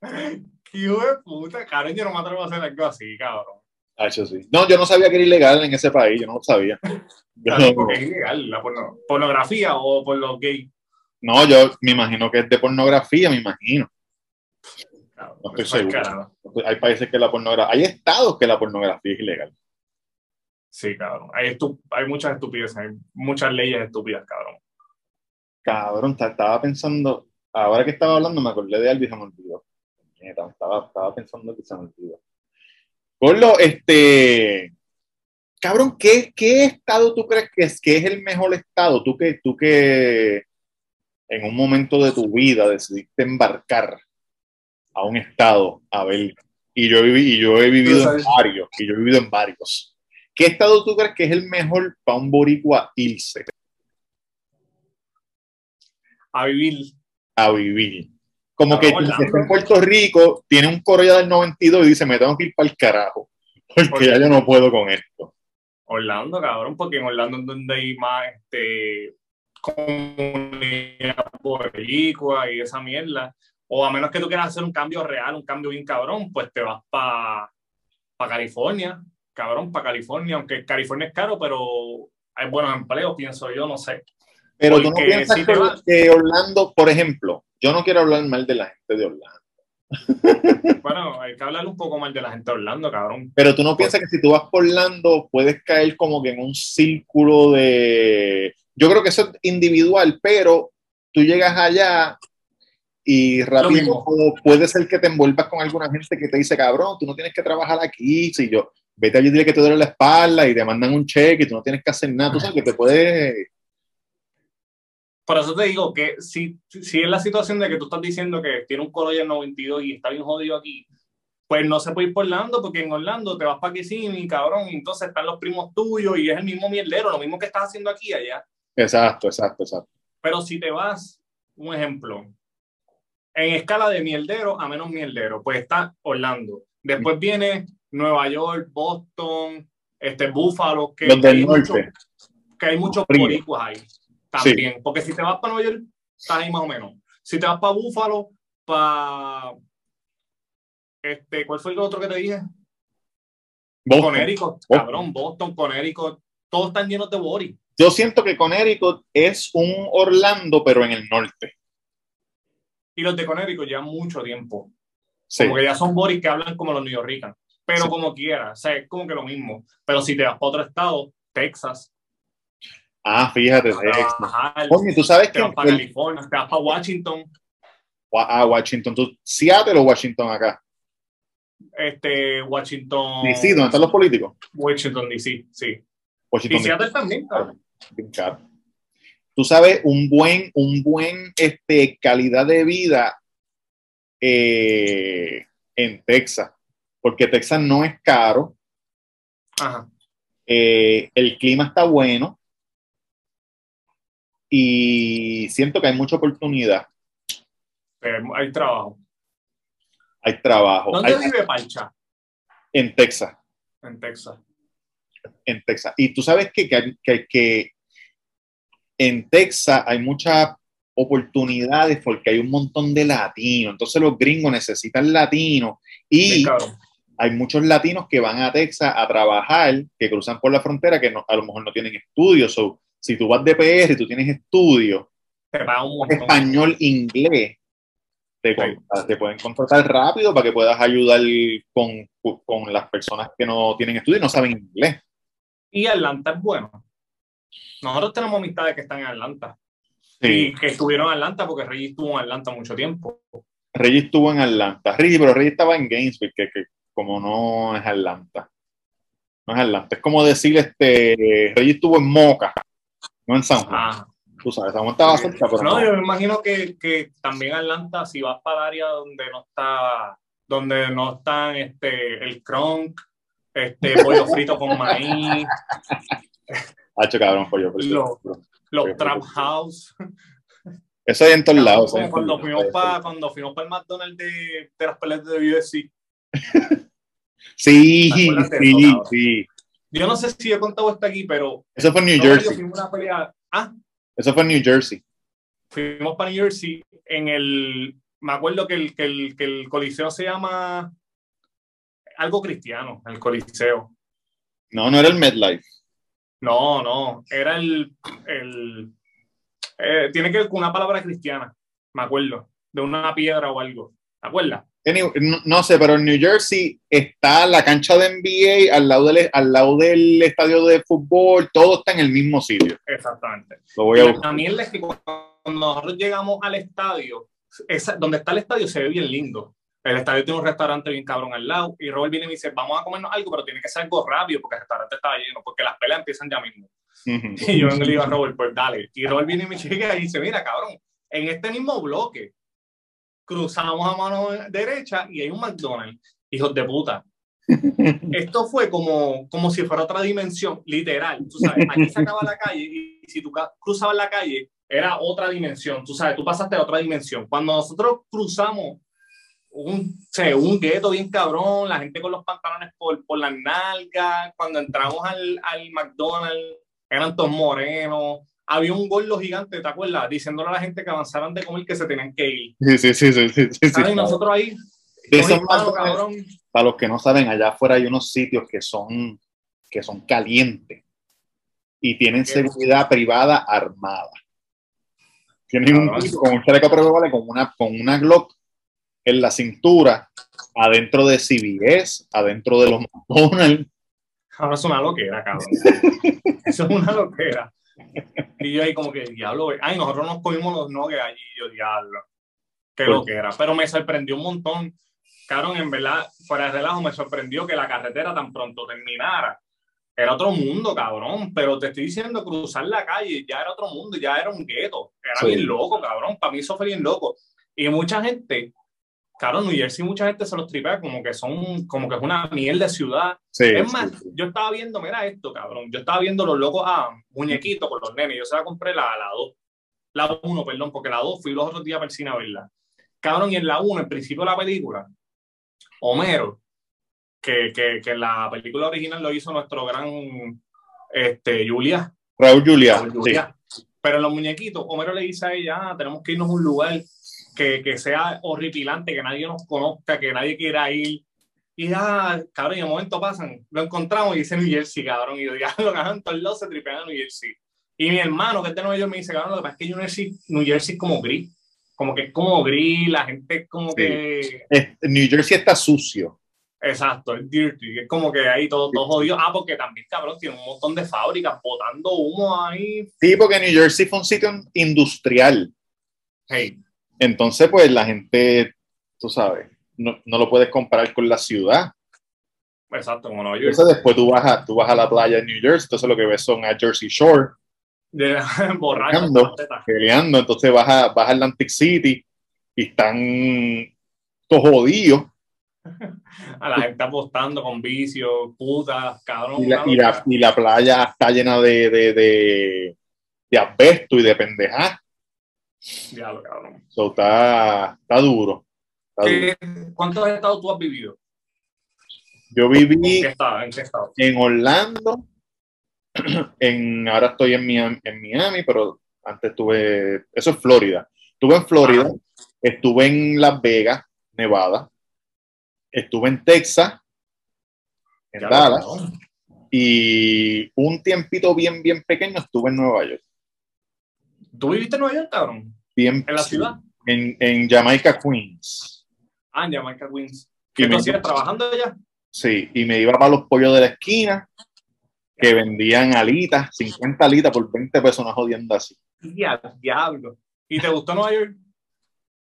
Cabrón. Qué de puta, cabrón, yo no me atrevo a hacer algo así, cabrón. Ah, sí. No, yo no sabía que era ilegal en ese país, yo no lo sabía. Claro, porque es ilegal la porno- pornografía o por los gays. no, yo me imagino que es de pornografía, me imagino. Cabrón, No estoy eso es seguro. Hay países que la pornografía, hay estados que la pornografía es ilegal. Sí, cabrón. Hay, hay muchas estupideces, hay muchas leyes estúpidas, cabrón. Cabrón, ta- estaba pensando, ahora que estaba hablando me acordé de algo y se me olvidó. Neta, Estaba, estaba pensando que se me olvidó. Gordo, este, cabrón, ¿qué, ¿qué estado tú crees que es, que es el mejor estado? Tú que, tú que en un momento de tu vida decidiste embarcar a un estado a ver Y yo, viví, y yo he vivido en varios. Y yo he vivido en varios. ¿Qué estado tú crees que es el mejor para un boricua irse A vivir. a vivir? Como Ah, que que está en Puerto Rico, tiene un Corolla del 92 y dice, me tengo que ir para el carajo. Porque ya yo no puedo con esto. Orlando, cabrón, porque en Orlando es donde hay más este, comunidad boricua y esa mierda. O a menos que tú quieras hacer un cambio real, un cambio bien cabrón, pues te vas para California, cabrón, para California, aunque California es caro, pero hay buenos empleos, pienso yo, no sé. Pero tú no Porque piensas si que, que Orlando, por ejemplo, yo no quiero hablar mal de la gente de Orlando, Bueno, hay que hablar un poco más de la gente de Orlando, cabrón. pero tú no piensas que si tú vas por Orlando puedes caer como que en un círculo de... Yo creo que eso es individual, pero tú llegas allá y rápido puede ser que te envuelvas con alguna gente que te dice, cabrón, tú no tienes que trabajar aquí, si yo, vete allí y dile que te duele la espalda y te mandan un cheque y tú no tienes que hacer nada, tú sabes que te puedes... Por eso te digo que si, si es la situación de que tú estás diciendo que tiene un Corolla 92 y está bien jodido aquí, pues no se puede ir por Orlando, porque en Orlando te vas para Kissimmee, cabrón, y entonces están los primos tuyos y es el mismo mierdero, lo mismo que estás haciendo aquí y allá. Exacto, exacto, exacto. Pero si te vas, un ejemplo, en escala de mierdero a menos mierdero, pues está Orlando. Después viene Nueva York, Boston, este, Buffalo, que, Los que del hay norte. mucho- que hay muchos boricuas ahí también. Porque si te vas para Nueva York, estás ahí más o menos. Si te vas para Buffalo, para. Este, ¿Cuál fue el otro que te dije? Boston. Connecticut, cabrón, Boston, Connecticut, todos están llenos de bori. Yo siento que Connecticut es un Orlando, pero en el norte. Y los de Connecticut llevan mucho tiempo. Sí. Como que ya son boris que hablan como los neoyorricanos. Pero Sí. como quiera, o sea, es como que lo mismo. Pero si te vas para otro estado, Texas, Ah, fíjate. Coño, tú sabes te que vas para el- California, te vas para Washington, ah, Washington, tú, Seattle o Washington acá. este, Washington, DC, ¿dónde están los políticos? Washington DC, sí. Washington Y Seattle también, caro. Tú sabes, un buen, un buen este, calidad de vida eh, en Texas, porque Texas no es caro, Ajá. eh, el clima está bueno y siento que hay mucha oportunidad, Eh, hay trabajo. hay trabajo. ¿Dónde Hay- vive Palcha? en Texas, En Texas. en Texas. Y tú sabes que, que, que- que en Texas hay muchas oportunidades porque hay un montón de latinos. Entonces los gringos necesitan latinos y hay muchos latinos que van a Texas a trabajar, que cruzan por la frontera, que no- a lo mejor no tienen estudios. So, si tú vas de PR y tú tienes estudios, español, inglés, te, te pueden contratar rápido para que puedas ayudar con, con las personas que no tienen estudios y no saben inglés. Y Atlanta es bueno. Nosotros tenemos amistades que están en Atlanta. Sí. Y que estuvieron en Atlanta porque Reggie estuvo en Atlanta mucho tiempo. Reggie estuvo en Atlanta. Reggie, pero Reggie estaba en Gainesville, que, que como no es Atlanta. No es Atlanta. Es como decir, este, Reggie estuvo en Moca, no en San Juan. Ah. Tú sabes, San Juan cerca, pero No, no. yo me imagino que, que también Atlanta, si vas para el área donde no está, donde no están este, el cronk, este pollo frito con maíz, Hacho, cabrón, pollo. frito. Lo- los Pollo trap house. Eso hay en todos lados. Como cuando fuimos para cuando fuimos para el McDonald's de, de las peleas de UFC. Sí, ¿Te acuerdas de sí, sí. Yo no sé si he contado esto aquí, pero Eso fue en New Jersey. fuimos a una pelea. Ah, Eso fue en New Jersey. fuimos para New Jersey en el. Me acuerdo que el, que el, que el coliseo se llama algo cristiano, el coliseo. No, no era el MedLife. No, no, era el. el eh, tiene que ver con una palabra cristiana, me acuerdo, de una piedra o algo. ¿Te acuerdas? Anyway, no, no sé, pero en New Jersey está la cancha de NBA al lado, del, al lado del estadio de fútbol, todo está en el mismo sitio. Exactamente. Lo voy a La mierda es que cuando nosotros llegamos al estadio, esa- donde está el estadio se ve bien lindo. El estadio tiene un restaurante bien cabrón al lado y Robert viene y me dice, vamos a comernos algo, pero tiene que ser algo rápido porque el restaurante estaba lleno, porque las peleas empiezan ya mismo. Y yo vengo y le digo a Robert, pues dale. Y Robert viene y me llega y dice, mira, cabrón, en este mismo bloque cruzamos a mano derecha y hay un McDonald's. hijos de puta. Esto fue como, como si fuera otra dimensión, literal. Tú sabes, aquí se acaba la calle y si tú cruzabas la calle, era otra dimensión. Tú sabes, tú pasaste a otra dimensión. Cuando nosotros cruzamos un, sé, un gueto bien cabrón, la gente con los pantalones por, por las nalgas, cuando entramos al, al McDonald's, eran todos morenos. Había un gordo gigante, ¿te acuerdas? Diciéndole a la gente que avanzaran de comer que se tenían que ir. Sí, sí, sí, sí, sí, sí, sí. ¿Sabes? Y nosotros ahí, De con esos hispanos, McDonald's, cabrón. Para los que no saben, allá afuera hay unos sitios que son, que son calientes y tienen ¿Qué? seguridad privada armada. Tienen un con un chaleco con una, con una Glock en la cintura, adentro de CBS, adentro de los McDonald's. Ahora es una loquera, cabrón. Eso es una loquera. Y yo ahí como que, diablo, güey. Ay, nosotros nos comimos los nuggets allí. Yo, diablo. Qué Pues- loquera. Pero me sorprendió un montón. Cabrón, en verdad, fuera de relajo, me sorprendió que la carretera tan pronto terminara. Era otro mundo, cabrón. Pero te estoy diciendo, cruzar la calle ya era otro mundo, ya era un gueto. Era Sí. bien loco, cabrón. Para mí eso fue bien loco. Y mucha gente, cabrón, New Jersey, mucha gente se los tripea como que son, como que es una miel de ciudad. Sí, Es más, sí, sí. yo estaba viendo, mira esto, cabrón. Yo estaba viendo los locos a muñequitos con los nenes. Yo se la compré la 2. La 1, perdón, porque la 2 fui los otros días para el cine a verla. Cabrón, y en la 1, en principio de la película, Homero, que, que, que en la película original lo hizo nuestro gran este, Julia. Raúl Julia. Raúl sí. Julia. Pero en los muñequitos, Homero le dice a ella, "Ah, tenemos que irnos a un lugar que, que sea horripilante, que nadie nos conozca, que nadie quiera ir. Y ya, cabrón, y de momento pasan, lo encontramos y dice New Jersey, cabrón. Y yo, ya lo cabrón, todos lados se tripean a New Jersey. Y mi hermano, que es de Nueva York, me dice, cabrón, lo que pasa es que New Jersey, New Jersey es como gris. Como que es como gris, la gente es como Sí. que. New Jersey está sucio. Exacto, es dirty. Es como que ahí todo, todo jodido. Ah, porque también, cabrón, tiene un montón de fábricas botando humo ahí. Sí, porque New Jersey fue un sitio industrial. Hey, Entonces, pues la gente, tú sabes, no, no lo puedes comparar con la ciudad. exacto, como Nueva York. Entonces, después tú vas, a, tú vas a la playa de New Jersey, entonces lo que ves son a Jersey Shore De peleando. Entonces vas a, vas a Atlantic City y están todos jodidos. A la gente apostando con vicios, putas, cabrón. Y la, y la- locura. y la playa está llena de, de, de, de asbesto y de pendejadas. Diablo, cabrón. So, está, está duro. Está duro. ¿Qué- ¿Cuántos estados tú has vivido? Yo ¿En viví qué estado? ¿En qué estado? en Orlando, en, ahora estoy en Miami, en Miami, pero antes estuve, eso es Florida. Estuve en Florida, estuve en Las Vegas, Nevada, estuve en Texas, en Dallas, y un tiempito bien, bien pequeño estuve en Nueva York. ¿Tú viviste en Nueva York, cabrón? Bien, ¿En la ciudad? En, en Jamaica, Queens. Ah, en Jamaica Queens. Y ¿Qué tú me- hacías trabajando allá? Sí, y me iba para los pollos de la esquina, que vendían alitas, 50 alitas por 20 pesos, una jodienda así. Dia- Diablo. ¿Y te gustó Nueva York?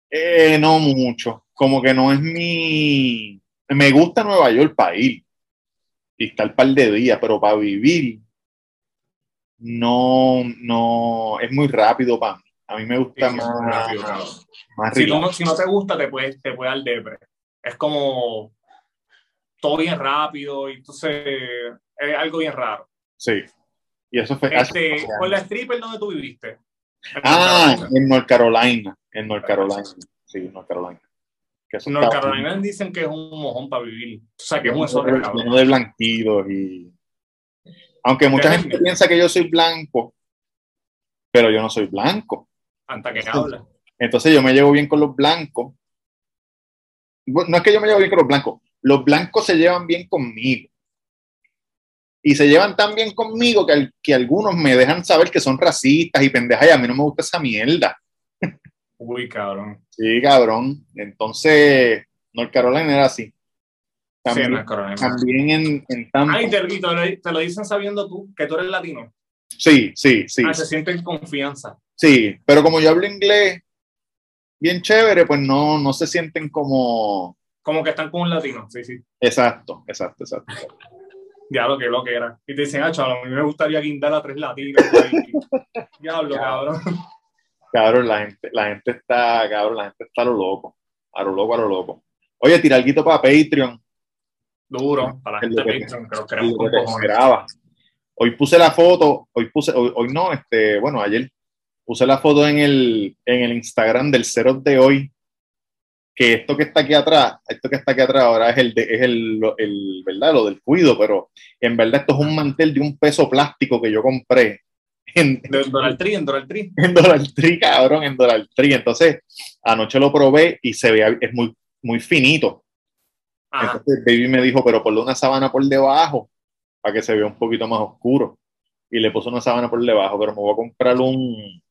Eh, no mucho, como que no es mi... Me gusta Nueva York para ir y estar un par de días, pero para vivir no, no, es muy rápido para mí. A mí me gusta Sí, sí, más, muy rápido, cabrón. más Si, no, si no te gusta, te puede, te puede dar depre. Es como todo bien rápido y entonces es algo bien raro. Sí. Y eso fue Este, con la stripper, ¿dónde tú viviste? En Ah, North en North Carolina, en North Carolina. Sí, en North Carolina. Que eso North Carolina dicen que es un mojón para vivir. O sea, que es un de blanquitos y aunque mucha gente piensa que yo soy blanco pero yo no soy blanco. Hasta que habla. entonces yo me llevo bien con los blancos. No es que yo me llevo bien con los blancos los blancos se llevan bien conmigo. Y se llevan tan bien conmigo que, al- que algunos me dejan saber que son racistas y pendejas y a mí no me gusta esa mierda. Uy, cabrón. sí cabrón. Entonces North Carolina era así Sí, también, también en, en Tampa Ay, te, y te lo, te lo dicen sabiendo tú que tú eres latino. Sí, sí, sí, Ah, se sienten confianza. sí, pero como yo hablo inglés bien chévere, pues no, no se sienten como... Como que están con un latino. Sí, sí. Exacto, exacto, exacto. Diablo, que lo que era. Y te dicen, ah, chaval, a mí me gustaría guindar a tres latinos. Diablo, cabrón. Cabrón, la gente, la gente está, cabrón, la gente está a lo loco, a lo loco, a lo loco. Oye, tira algo para Patreon, Duro, para la gente de Patreon, que los queremos con cojones. Hoy puse la foto, hoy puse, hoy, hoy no, este, bueno, ayer puse la foto en el, en el Instagram del Cero de hoy, que esto que está aquí atrás, esto que está aquí atrás ahora es el, de, es el, el, ¿verdad? Lo del cuido, pero en verdad esto es un mantel de un peso plástico que yo compré en, De Donald Tree, en Donald Tree. en Dollar Tree, cabrón, en Dollar Tree. Entonces, anoche lo probé y se veía, es muy, muy finito. Ajá. Entonces, Baby me dijo, pero ponle una sábana por debajo para que se vea un poquito más oscuro. Y le puso una sábana por debajo, pero me voy a comprar un.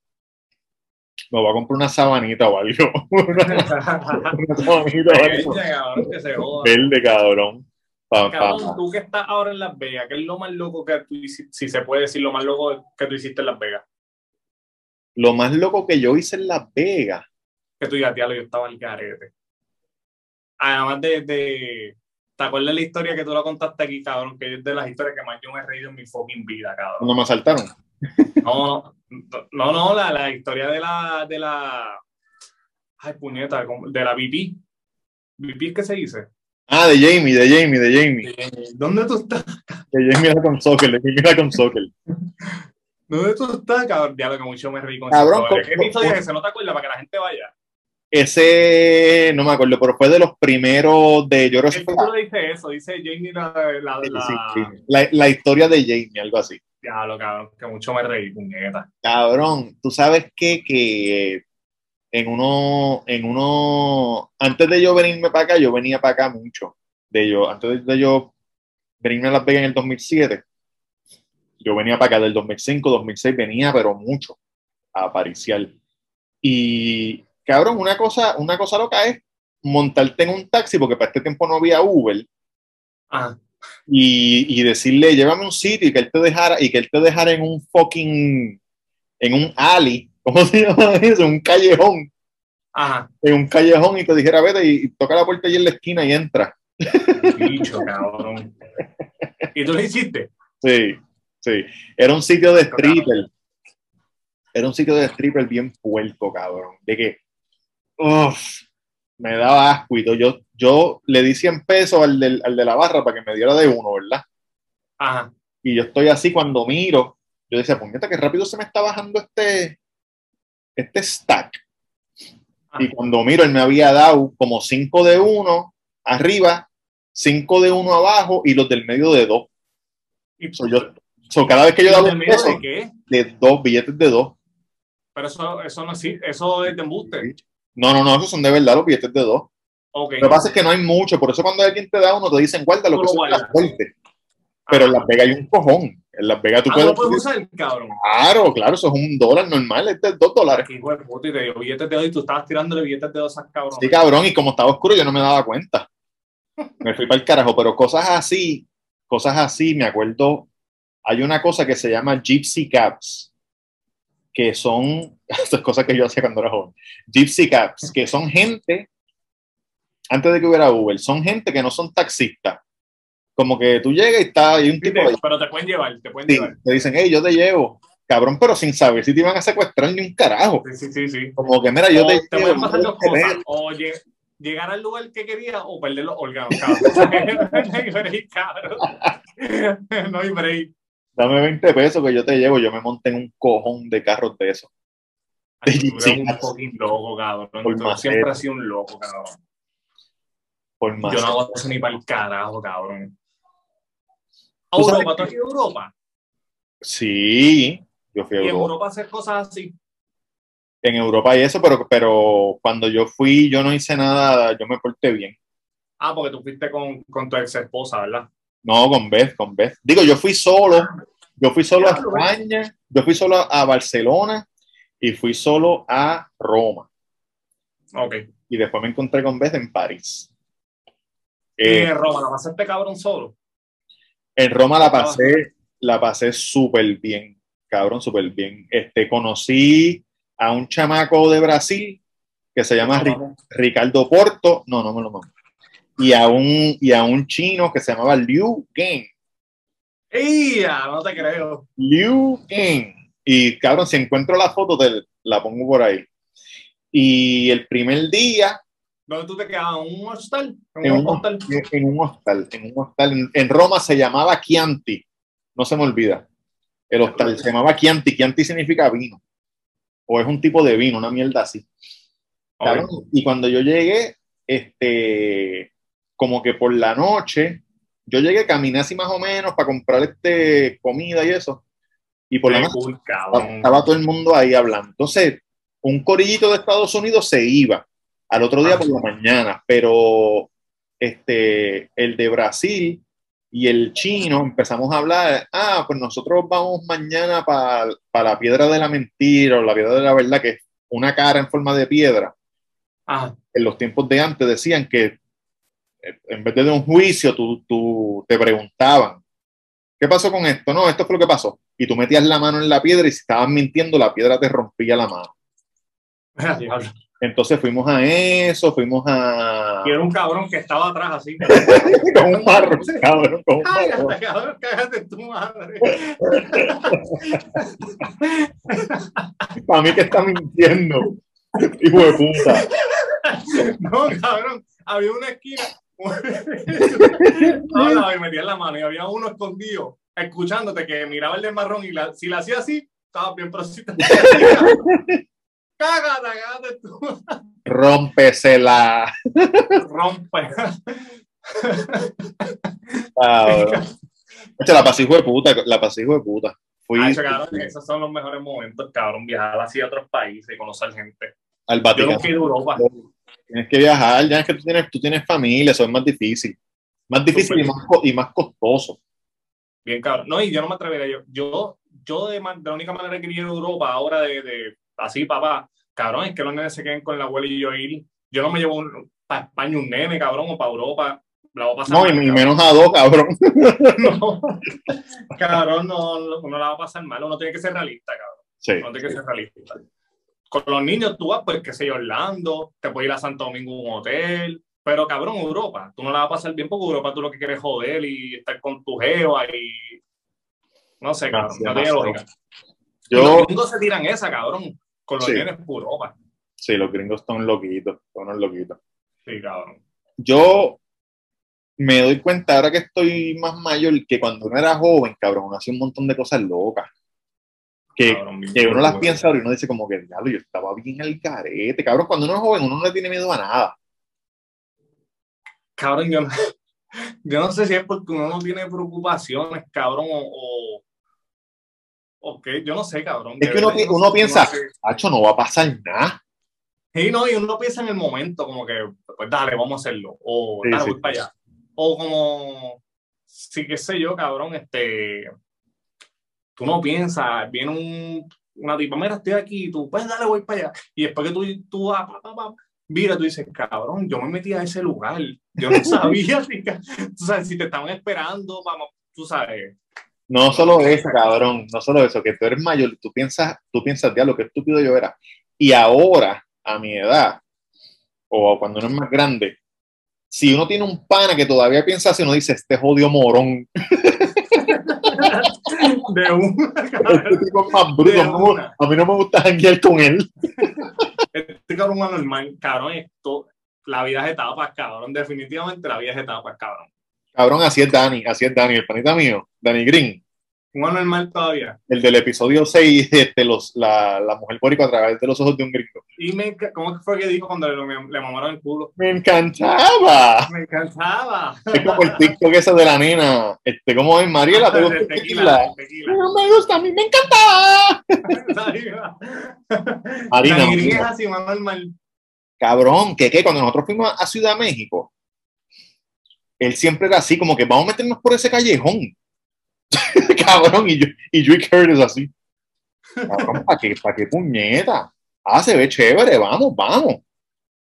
Me voy a comprar una sabanita o algo. una, una sabanita o algo. Pequeña, cabrón, que se joda. Verde, cabrón. Pa- pa- Cabrón, tú que estás ahora en Las Vegas, ¿qué es lo más loco que tú hiciste? Si se puede decir lo más loco que tú hiciste en Las Vegas. Lo más loco que yo hice en Las Vegas. Que tú digas, diablo, yo estaba al garete. Además de, de- ¿Te acuerdas de la historia que tú la contaste aquí, cabrón? Que es de las historias que más yo me he reído en mi fucking vida, cabrón. Cuando me asaltaron. No, no, no, no, la, la historia de la, de la, ay, puñeta, de la. ¿VP es que se dice? Ah, de Jamie, de Jamie, de Jamie. ¿Dónde tú estás? De Jamie era con soccer, de Jamie era con soccer. ¿Dónde tú estás, cabrón? Ya lo que mucho me reí con Cabrón, con- ¿Qué historia con- que se no te acuerdas para que la gente vaya? Ese, no me acuerdo, pero fue de los primeros de, yo creo que fue dice eso, dice Jamie la, la, Sí, la, sí, sí. La, la historia de Jamie, algo así. Ya, lo cabrón, que mucho me reí, puñeta. Cabrón, tú sabes qué? que en uno, en uno, antes de yo venirme para acá, yo venía para acá mucho. De yo, antes de yo venirme a Las Vegas en el 2007, yo venía para acá del 2005, 2006, venía, pero mucho a apariciar. Y, cabrón, una cosa, una cosa loca es montarte en un taxi, porque para este tiempo no había Uber, Ajá. y, y decirle, llévame a un sitio y que él te dejara, y que él te dejara en un fucking, en un alley, ¿cómo se llama eso? Un callejón, Ajá. en un callejón y te dijera, vete y, y toca la puerta allí en la esquina y entra. Bicho, cabrón. ¿Y tú lo hiciste? Sí, sí. Era un sitio de stripper. Era un sitio de stripper bien puerco, cabrón. De que, uff, me daba todo. Yo, yo le di 100 pesos al, del- al de la barra para que me diera de uno, ¿verdad? Ajá. Y yo estoy así cuando miro, yo decía, puñeta, que rápido se me está bajando este, este stack. Ah. Y cuando miro, él me había dado como 5 de uno arriba, 5 de uno abajo y los del medio de dos. ¿Y So, yo, so, cada vez que yo daba ¿En un peso, de qué? de dos, billetes de dos. Pero eso, eso no es, eso es de embuste. No, no, no, esos son de verdad los billetes de dos. Ok. Lo que pasa es que no hay mucho, por eso cuando alguien te da uno, te dicen, guarda lo que son las fuertes. Pero en Las Vegas hay un cojón. En Las Vegas tú Ah, puedes. ¿no puedes usar, cabrón? Claro, claro, eso es un dólar normal, este es dos dólares. Hijo de puta, y te dio billetes de dos y tú estabas tirándole billetes de dos a cabrón. Sí, cabrón, y como estaba oscuro, yo no me daba cuenta. Me fui para el carajo, pero cosas así, cosas así, me acuerdo, hay una cosa que se llama Gypsy Caps, que son, estas cosas que yo hacía cuando era joven, Gypsy Caps, que son gente, antes de que hubiera Uber, son gente que no son taxistas. Como que tú llegas y está hay un tipo Pero te pueden llevar, te pueden sí, llevar. te dicen, hey, yo te llevo, cabrón, pero sin saber si te iban a secuestrar ni un carajo. Sí, sí, sí. sí. Como que, mira, yo O te, te llevo, pueden pasar dos cosas. veo. O lle- llegar al lugar que quería o perder los órganos, cabrón. no hay break, cabrón. No hay break. Dame 20 pesos que yo te llevo, yo me monté en un cojón de carros de eso. Eres Sí. un fucking loco, cabrón. Siempre has sido un loco, cabrón. Por más. Yo no hago eso ni para el carajo, cabrón. ¿A Europa? ¿Tú has ido a Europa? Sí, yo fui a Y en Europa. Europa hacer cosas así. En Europa y eso, pero, pero cuando yo fui, yo no hice nada, yo me porté bien. Ah, porque tú fuiste con, con tu ex esposa, ¿verdad? No, con Beth, con Beth. Digo, yo fui solo, yo fui solo a. España, yo fui solo a Barcelona y fui solo a Roma. Ok. Y después me encontré con Beth en París. Y Eh, en Roma, ¿la pasaste cabrón solo? En Roma la pasé, la pasé súper bien, cabrón, súper bien. Este, conocí a un chamaco de Brasil que se llama Ri- Ricardo Porto, no, no me lo mando. Y a un, y a un chino que se llamaba Liu Gang. ¡Ea! No te creo. Liu Gang. Y cabrón, si encuentro la foto, te la pongo por ahí. Y el primer día, ¿Dónde tú te quedabas? ¿En un hostal? ¿En En un hostal? en un hostal, en un hostal. En, en Roma se llamaba Chianti, no se me olvida. El hostal se llamaba Chianti. Chianti significa vino. O es un tipo de vino, una mierda así. Cabrón, Y cuando yo llegué, este, como que por la noche, yo llegué, caminé así más o menos para comprar este, comida y eso. Y por noche cool, estaba, todo el mundo ahí hablando. Entonces, un corillito de Estados Unidos se iba al otro día Ah. por la mañana, pero este, el de Brasil y el chino empezamos a hablar, ah, pues nosotros vamos mañana para la piedra de la mentira o la piedra de la verdad, que es una cara en forma de piedra. Ajá. En los tiempos de antes decían que eh, en vez de un juicio, tú, tú te preguntaban, ¿qué pasó con esto? No, esto fue lo que pasó. Y tú metías la mano en la piedra y si estabas mintiendo, la piedra te rompía la mano. Diablo. Entonces fuimos a eso, fuimos a... Y era un cabrón que estaba atrás así. con un barro, cabrón, con un barro. Cállate, cabrón, cállate tu madre. Para mí que está mintiendo. Hijo de puta. No, cabrón, había una esquina. No, y metía en la mano y había uno escondido, escuchándote que miraba el de marrón y la- si la hacía así, estaba bien, pero si te cágate, cágate tú. Rómpesela. Rompe. Oye, la pasé hijo de puta, la pasé hijo de puta. Fui Ay, cabrón, esos son los mejores momentos, cabrón, viajar así a otros países y conocer gente. al Yo Vaticano. nunca he ido a Europa. Tienes que viajar, ya es que tú tienes, tú tienes familia, eso es más difícil. Más difícil y más, y más costoso. Bien, cabrón. No, y yo no me atrevería. Yo, yo, yo de, de la única manera que ir a Europa ahora de, de así, papá, cabrón, es que los nenes se queden con la abuela y yo ir. Yo no me llevo para España un nene, cabrón, o para Europa. La voy a pasar No, y, mal, y cabrón. menos a dos, cabrón. No. Cabrón, no, no, uno la va a pasar mal. Uno tiene que ser realista, cabrón. Sí. Uno tiene que ser realista. Con los niños tú vas, pues, qué sé yo, Orlando, te puedes ir a Santo Domingo a un hotel. Pero, cabrón, Europa, tú no la vas a pasar bien porque Europa tú lo que quieres es joder y estar con tu geo y... No sé, cabrón, no tiene lógica. Yo, los gringos se tiran esa, cabrón, con los Sí. nenes por Europa. sí, los gringos son loquitos, son unos loquitos. Sí, cabrón. Yo me doy cuenta ahora que estoy más mayor que cuando uno era joven, cabrón, uno hacía un montón de cosas locas. Que, Cabrón, bien que uno las piensa ahora y uno dice como que, diablo, yo estaba bien al carete. Cabrón, cuando uno es joven, uno no le tiene miedo a nada. Cabrón, yo no, yo no sé si es porque uno no tiene preocupaciones, cabrón, o... o o qué, yo no sé, cabrón. Es que uno verdad, no piensa-. Hacho, no va a pasar nada. Sí, no, y uno piensa en el momento, como que, pues dale, vamos a hacerlo. O Sí, dale, sí. voy para allá. O como, sí, qué sé yo, cabrón, este. Tú no piensas, viene un, una tipa, mira, estoy aquí, tú, pues dale, voy para allá. Y después que tú, tú vas, pa, mira, tú dices, cabrón, yo me metí a ese lugar. Yo no sabía, tú sabes, si te estaban esperando, vamos, tú sabes. No solo eso, cabrón, no solo eso, que tú eres mayor, tú piensas, tú piensas, diablo, qué estúpido yo era. Y ahora, a mi edad, o cuando uno es más grande, si uno tiene un pana que todavía piensa así, uno dice, este jodido morón, De un, este tipo es más bruto, una. a mí no me gusta janguear con él. este cabrón es normal, cabrón, esto, la vida es etapas, cabrón, definitivamente la vida es etapas, cabrón. Cabrón, así es Dani, así es Dani, el panita mío, Dani Green, Un anormal todavía. el del episodio 6, este, los, la, la mujer bórica a través de los ojos de un gringo. Y me, ¿cómo fue que dijo cuando le, le mamaron el culo? Me encantaba. Me encantaba. Es como el TikTok ese de la nena, este, ¿cómo es? Mariela, te gusta El el tequila, tequila. el tequila. No me gusta, a mí me encantaba. Harina, es Marina. así, más normal. Cabrón, que qué, cuando nosotros fuimos a Ciudad de México, él siempre era así, como que vamos a meternos por ese callejón. Cabrón, y yo, y y Curtis así. Cabrón, ¿para qué, pa' qué puñeta? Ah, se ve chévere, vamos, vamos.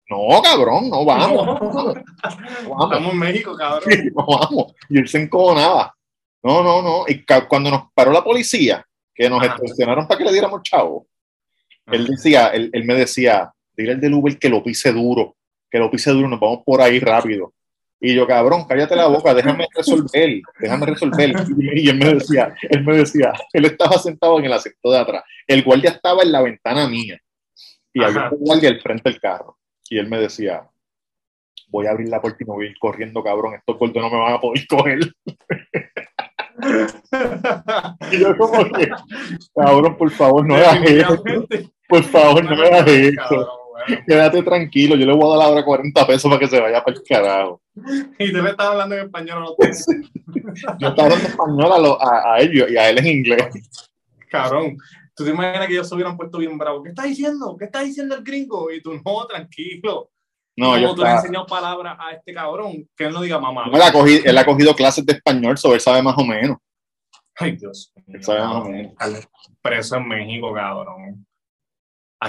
No, cabrón, no vamos. No. vamos. Estamos en México, cabrón. no vamos. Y él se encojonaba. No, no, no. Y cuando nos paró la policía, que nos extorsionaron para que le diéramos chavo, él decía, él, él me decía, dile al del Uber que lo pise duro, que lo pise duro, nos vamos por ahí rápido. Y yo, cabrón, cállate la boca, déjame resolver, déjame resolver. Y, él me decía, él me decía, él estaba sentado en el asiento de atrás, el guardia estaba en la ventana mía y había un guardia al frente del carro. Y él me decía, voy a abrir la puerta y me voy a ir corriendo, cabrón. Estos gordos no me van a poder coger. Y yo como que, cabrón, por favor, no hagas. Definitivamente. Por favor, no me hagas eso. Bueno. Quédate tranquilo, yo le voy a dar ahora 40 pesos para que se vaya para el carajo. Y te le estás hablando en español a los dos. Yo estaba hablando español a, lo- a, a ellos y a él en inglés. Cabrón. ¿Tú te imaginas que ellos se hubieran puesto bien bravos? ¿Qué está diciendo? ¿Qué está diciendo el gringo? Y tú, no, tranquilo. No, yo ¿Cómo tú le has enseñado palabras a este cabrón? Que él no diga mamá. él, ha cogido, él ha cogido clases de español, sobre él sabe más o menos. Ay, Dios. Él sabe más o menos. Preso en México, cabrón.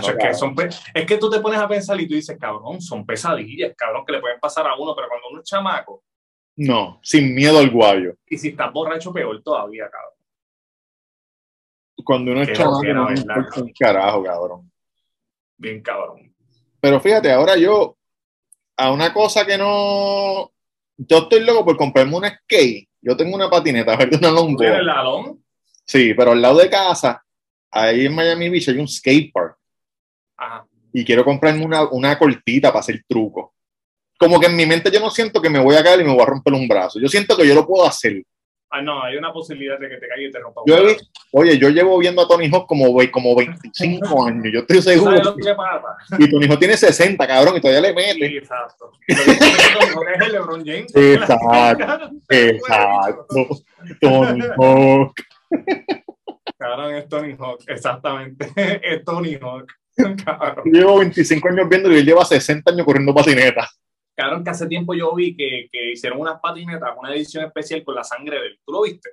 No, es, que cabrón. son pe- es que tú te pones a pensar y tú dices, cabrón, son pesadillas, cabrón, que le pueden pasar a uno, pero cuando uno es chamaco, No, sin miedo al guayo. y si estás borracho, peor todavía, cabrón. Cuando uno es chamaco, carajo, cabrón. Bien cabrón. Pero fíjate, ahora yo, a una cosa que no. Yo estoy loco por comprarme una skate. Yo tengo una patineta, ¿verdad? Una ¿Tú longboard. tienes el alón? Sí, pero al lado de casa, ahí en Miami Beach hay un skate park. Ajá. Y quiero comprarme una, una cortita para hacer truco. Como que en mi mente yo no siento que me voy a caer y me voy a romper un brazo. Yo siento que yo lo puedo hacer. Ah, no, hay una posibilidad de que te caiga y te rompa. Yo oye, yo llevo viendo a Tony Hawk como, como 25 años. Yo estoy ¿Sabes seguro. lo que pasa? Y Tony Hawk tiene 60, cabrón, y todavía le mete. Sí, exacto. Tony es el LeBron James. Exacto, Exacto. Tony Hawk. Cabrón, es Tony Hawk, exactamente. Es Tony Hawk. Cabrón. Yo llevo 25 años viendo y él lleva 60 años corriendo patineta. Cabrón, que hace tiempo yo vi que, que hicieron unas patinetas, una edición especial con la sangre de él. ¿Tú lo viste?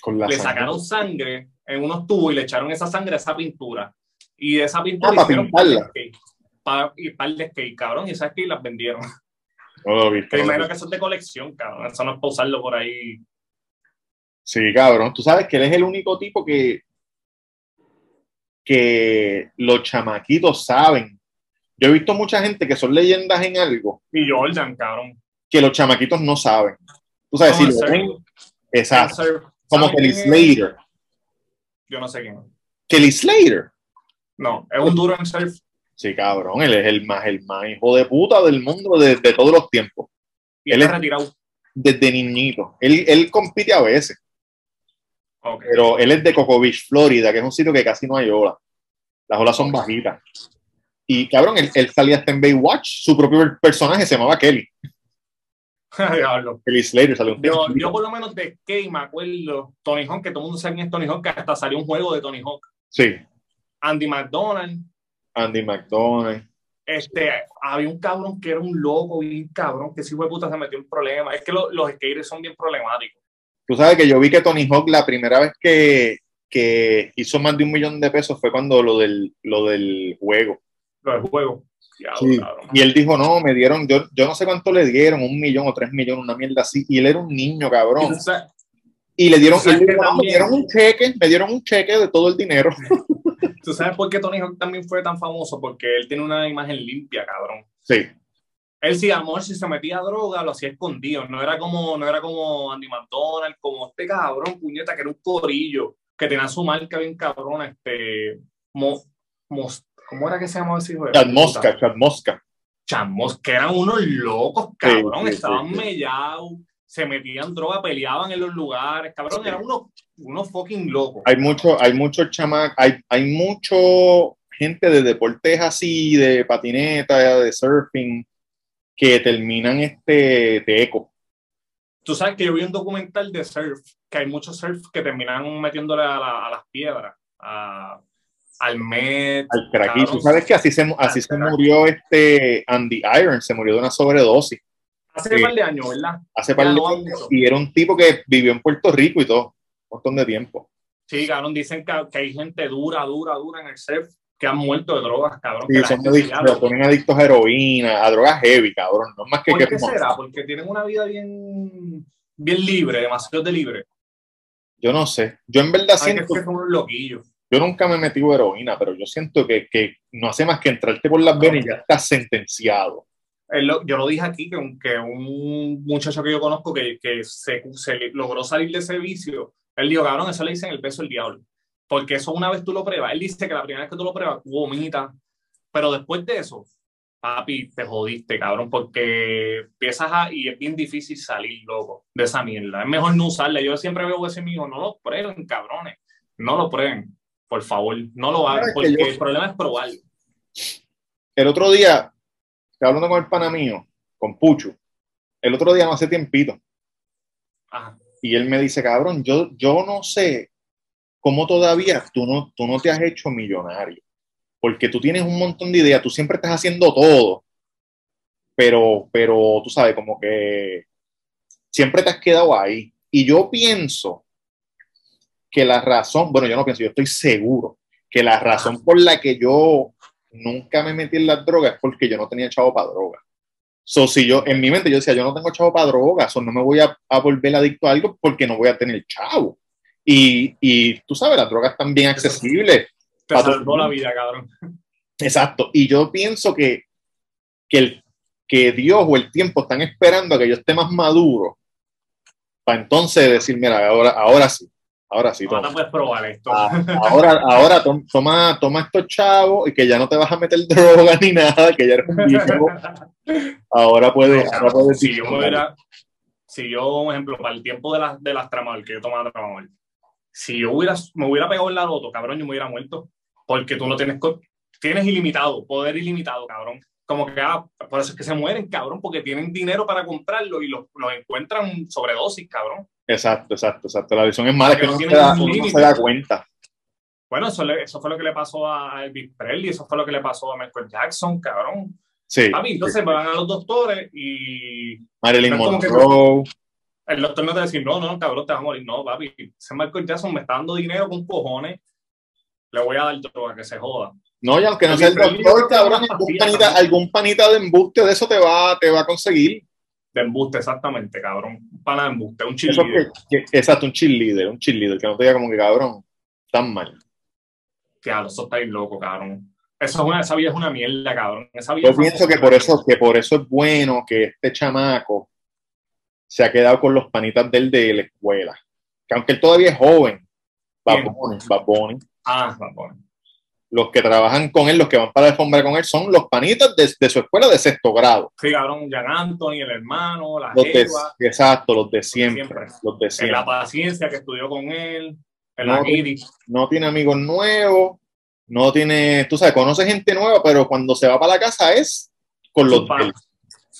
Con la le sangre. sacaron sangre en unos tubos y le echaron esa sangre a esa pintura. Y de esa pintura Ah, para hicieron pintarla. skate. Pa- y par de skate, cabrón. Y esas skate las vendieron. No lo viste, Que lo imagino que eso es de colección, cabrón. Eso no es para usarlo por ahí. Sí, cabrón. Tú sabes que él es el único tipo que, que los chamaquitos saben. Yo he visto mucha gente que son leyendas en algo Y Jordan, cabrón. que los chamaquitos no saben. Tú sabes, si lo exacto. Como ¿Saben Kelly? Slater. Yo no sé quién. Kelly Slater. No, es un duro en surf. Sí, cabrón. Él es el más, el más hijo de puta del mundo de, de todos los tiempos. Y Él está es- retirado. Desde niñito. Él, él compite a veces. Pero él es de Cocoa Beach, Florida, que es un sitio que casi no hay olas. Las olas son bajitas. Y cabrón, él, él salía hasta en Baywatch, su propio personaje se llamaba Kelly. Kelly Slater salió un Yo, yo por lo menos de skate me acuerdo Tony Hawk, que todo el mundo sabe quién es Tony Hawk, que hasta salió un juego de Tony Hawk. Sí, Andy McDonald, Andy McDonald. este, había un cabrón que era un loco, bien cabrón, que si fue puta se metió en problemas. Es que lo- los skaters son bien problemáticos. Tú sabes que yo vi que Tony Hawk la primera vez que, que hizo más de un millón de pesos fue cuando lo del, lo del juego. Los del juego. Diablo, Sí. cabrón. Y él dijo, no, me dieron, yo, yo no sé cuánto le dieron, un millón o tres millones, una mierda así. Y él era un niño, cabrón. Y le dieron, dieron un cheque, me dieron un cheque de todo el dinero. ¿Tú sabes por qué Tony Hawk también fue tan famoso? Porque él tiene una imagen limpia, cabrón. Sí, Él sí, amor, si se metía a droga, lo hacía escondido. No era como, no era como Andy McDonald, como este cabrón, puñeta, que era un corillo, que tenía su marca bien cabrona, este. Mo- Mos- ¿Cómo era que se llamaba ese hijo de Chad? Mosca, Chad Mosca. Chamos, que eran unos locos, cabrón. Sí, sí, Estaban sí. mellados, se metían droga, peleaban en los lugares, cabrón. Eran unos, unos fucking locos. hay mucho, hay mucho chama, hay, hay mucho gente de deportes así, de patineta, de surfing, que terminan este teco. Tú sabes que yo vi un documental de surf, que hay muchos surf que terminan metiéndole a, la- a las piedras, a- al Met. Al cabrón. Tú sabes que así se, así se murió este Andy Iron, se murió de una sobredosis Hace un par de años, ¿verdad? hace par de no años, y era un tipo que vivió en Puerto Rico y todo, un montón de tiempo. Sí, cabrón, dicen que, que hay gente dura, dura, dura en el surf que han muerto de drogas, cabrón. Sí, que son adictos, llama. ponen adictos a heroína, a drogas heavy, cabrón. No es más que ¿Por que qué será? Porque tienen una vida bien, bien libre, demasiado de libre. Yo no sé. Yo en verdad que siento ser como un loquillo. Yo nunca me he metido heroína, pero yo siento que, que no hace más que entrarte por las venas y ya estás sentenciado. Lo- yo lo dije aquí, que un, que un muchacho que yo conozco que, que se, se logró salir de ese vicio, él dijo, cabrón, eso le dicen el peso del diablo. Porque eso una vez tú lo pruebas, él dice que la primera vez que tú lo pruebas, tú vomitas, pero después de eso, papi, te jodiste, cabrón, porque empiezas a, y es bien difícil salir, loco, de esa mierda. Es mejor no usarla. Yo siempre veo ese mío, no lo prueben, cabrones. No lo prueben, por favor. No lo hagan, porque yo- el problema es probarlo. El otro día, hablando con el pana mío, con Pucho, el otro día no hace tiempito, Ajá. y él me dice, cabrón, yo, yo no sé cómo todavía tú no, tú no te has hecho millonario, porque tú tienes un montón de ideas, tú siempre estás haciendo todo, pero, pero tú sabes, como que siempre te has quedado ahí. Y yo pienso que la razón, bueno, yo no pienso, yo estoy seguro que la razón por la que yo nunca me metí en las drogas es porque yo no tenía chavo para drogas. So, si yo, en mi mente yo decía, yo no tengo chavo para drogas, o no me voy a, a volver adicto a algo porque no voy a tener chavo. Y, y tú sabes, las drogas están bien accesibles. Te salvó la vida, cabrón. Exacto. Y yo pienso que, que, el, que Dios o el tiempo están esperando a que yo esté más maduro para entonces decir, mira, ahora, ahora sí, ahora sí, Ahora puedes probar esto. Ah, Ahora, ahora tom- toma, toma estos chavos y que ya no te vas a meter droga ni nada, que ya eres un viejo. Ahora puedes, ahora puedes si yo hubiera, si yo, por ejemplo, para el tiempo de las de las que yo tomaba tramadol, si yo hubiera, me hubiera pegado en la loto, cabrón, yo me hubiera muerto. Porque tú no tienes, tienes ilimitado, poder ilimitado, cabrón. Como que, ah, por eso es que se mueren, cabrón, porque tienen dinero para comprarlo y los los encuentran sobredosis, cabrón. Exacto, exacto, exacto. La visión es mala, que no no se da, no límite. se da cuenta. Bueno, eso, le- eso fue lo que le pasó a Elvis Presley, eso fue lo que le pasó a Michael Jackson, cabrón. Sí. Papi, entonces van a los doctores y Marilyn que- Monroe. El doctor no te va a decir, no, no, cabrón, te vas a morir. No, papi, ese Michael Jackson me está dando dinero con cojones, le voy a dar droga, que se joda. No, y aunque no sea el doctor, cabrón, algún panita, algún panita de embuste de eso te va, te va a conseguir. De embuste, exactamente, cabrón. Un pana de embuste, un que, que- exacto, un cheerleader, un cheerleader, que no te diga como que cabrón, tan mal. A eso está bien loco, cabrón. Eso es una, esa vida es una mierda, cabrón. Esa vida Yo pienso que por eso, que por eso es bueno que este chamaco se ha quedado con los panitas de él de la escuela. Que aunque él todavía es joven, Bad Bunny, Ah, bueno. los que trabajan con él, los que van para la alfombra con él, son los panitas de, de su escuela de sexto grado. Sí, cabrón, Jan Anthony, el hermano, la Los de, exacto, los de siempre. siempre. Los de en siempre. la paciencia que estudió con él, en No, la no tiene amigos nuevos, no tiene, tú sabes, conoce gente nueva, pero cuando se va para la casa es con los.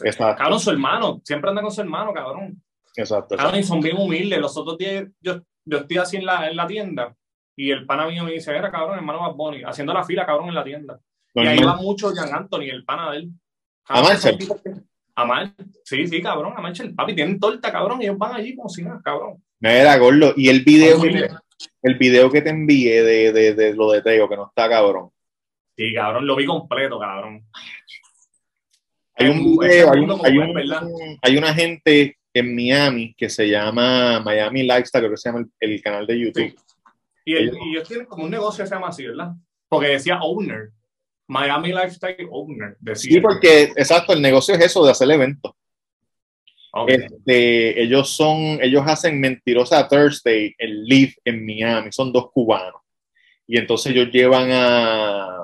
Exacto. Cabrón, su hermano, siempre anda con su hermano, cabrón. Exacto, exacto. Cabrón, y son bien humildes. Los otros días yo, yo estoy así en la, en la tienda y el pana mío me dice, era cabrón, hermano Bad Bunny, haciendo la fila, cabrón, en la tienda. Y ahí va mucho Jan Anthony, el pana de él. ¿A Marshall? A. Sí, sí, cabrón, a Marshall. Papi, tienen torta, cabrón, y ellos van allí como si nada, cabrón. Mira, Gordo, y el video, que, el video que te envié de, de, de lo de Teo, que no está cabrón. Sí, cabrón, lo vi completo, cabrón. Hay un video, hay, un- hay, una gente en Miami que se llama Miami Lifestyle, creo que se llama el, el canal de YouTube. Sí. Y, el- Ellos- y ellos tienen como un negocio que se llama así, ¿verdad? Porque decía owner. Miami Lifestyle Owner. Decía. Sí, porque, exacto, el negocio es eso, de hacer eventos. Ok. Este, ellos son, ellos hacen Mentirosa Thursday, el Live en Miami, son dos cubanos. Y entonces ellos llevan a,